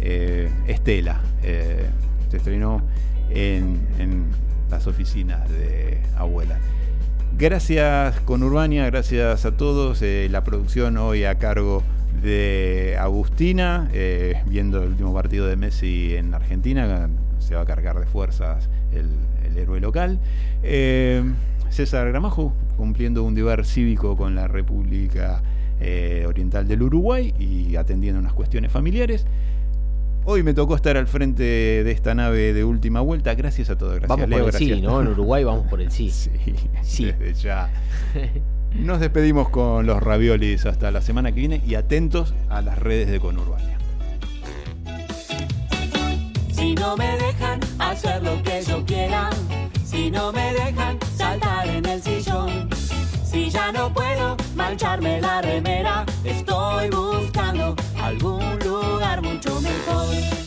eh, Estela. eh, se estrenó en, en las oficinas de abuela. Gracias con Urbania, gracias a todos. eh, la producción hoy a cargo de Agustina, eh, viendo el último partido de Messi en Argentina, se va a cargar de fuerzas el, héroe local. Eh, César Gramajo, cumpliendo un deber cívico con la República Oriental del Uruguay y atendiendo unas cuestiones familiares. Hoy me tocó estar al frente de esta nave de última vuelta. Gracias a todos. Gracias, Vamos Leo, por el sí. ¿no? En Uruguay vamos por el sí. Sí, Sí. desde ya. Nos despedimos con los raviolis hasta la semana que viene y atentos a las redes de Conurbania. Si no me dejan hacer lo que yo quiera, si no me dejan saltar en el sillón, si ya no puedo mancharme la remera, estoy buscando algún lugar mucho mejor.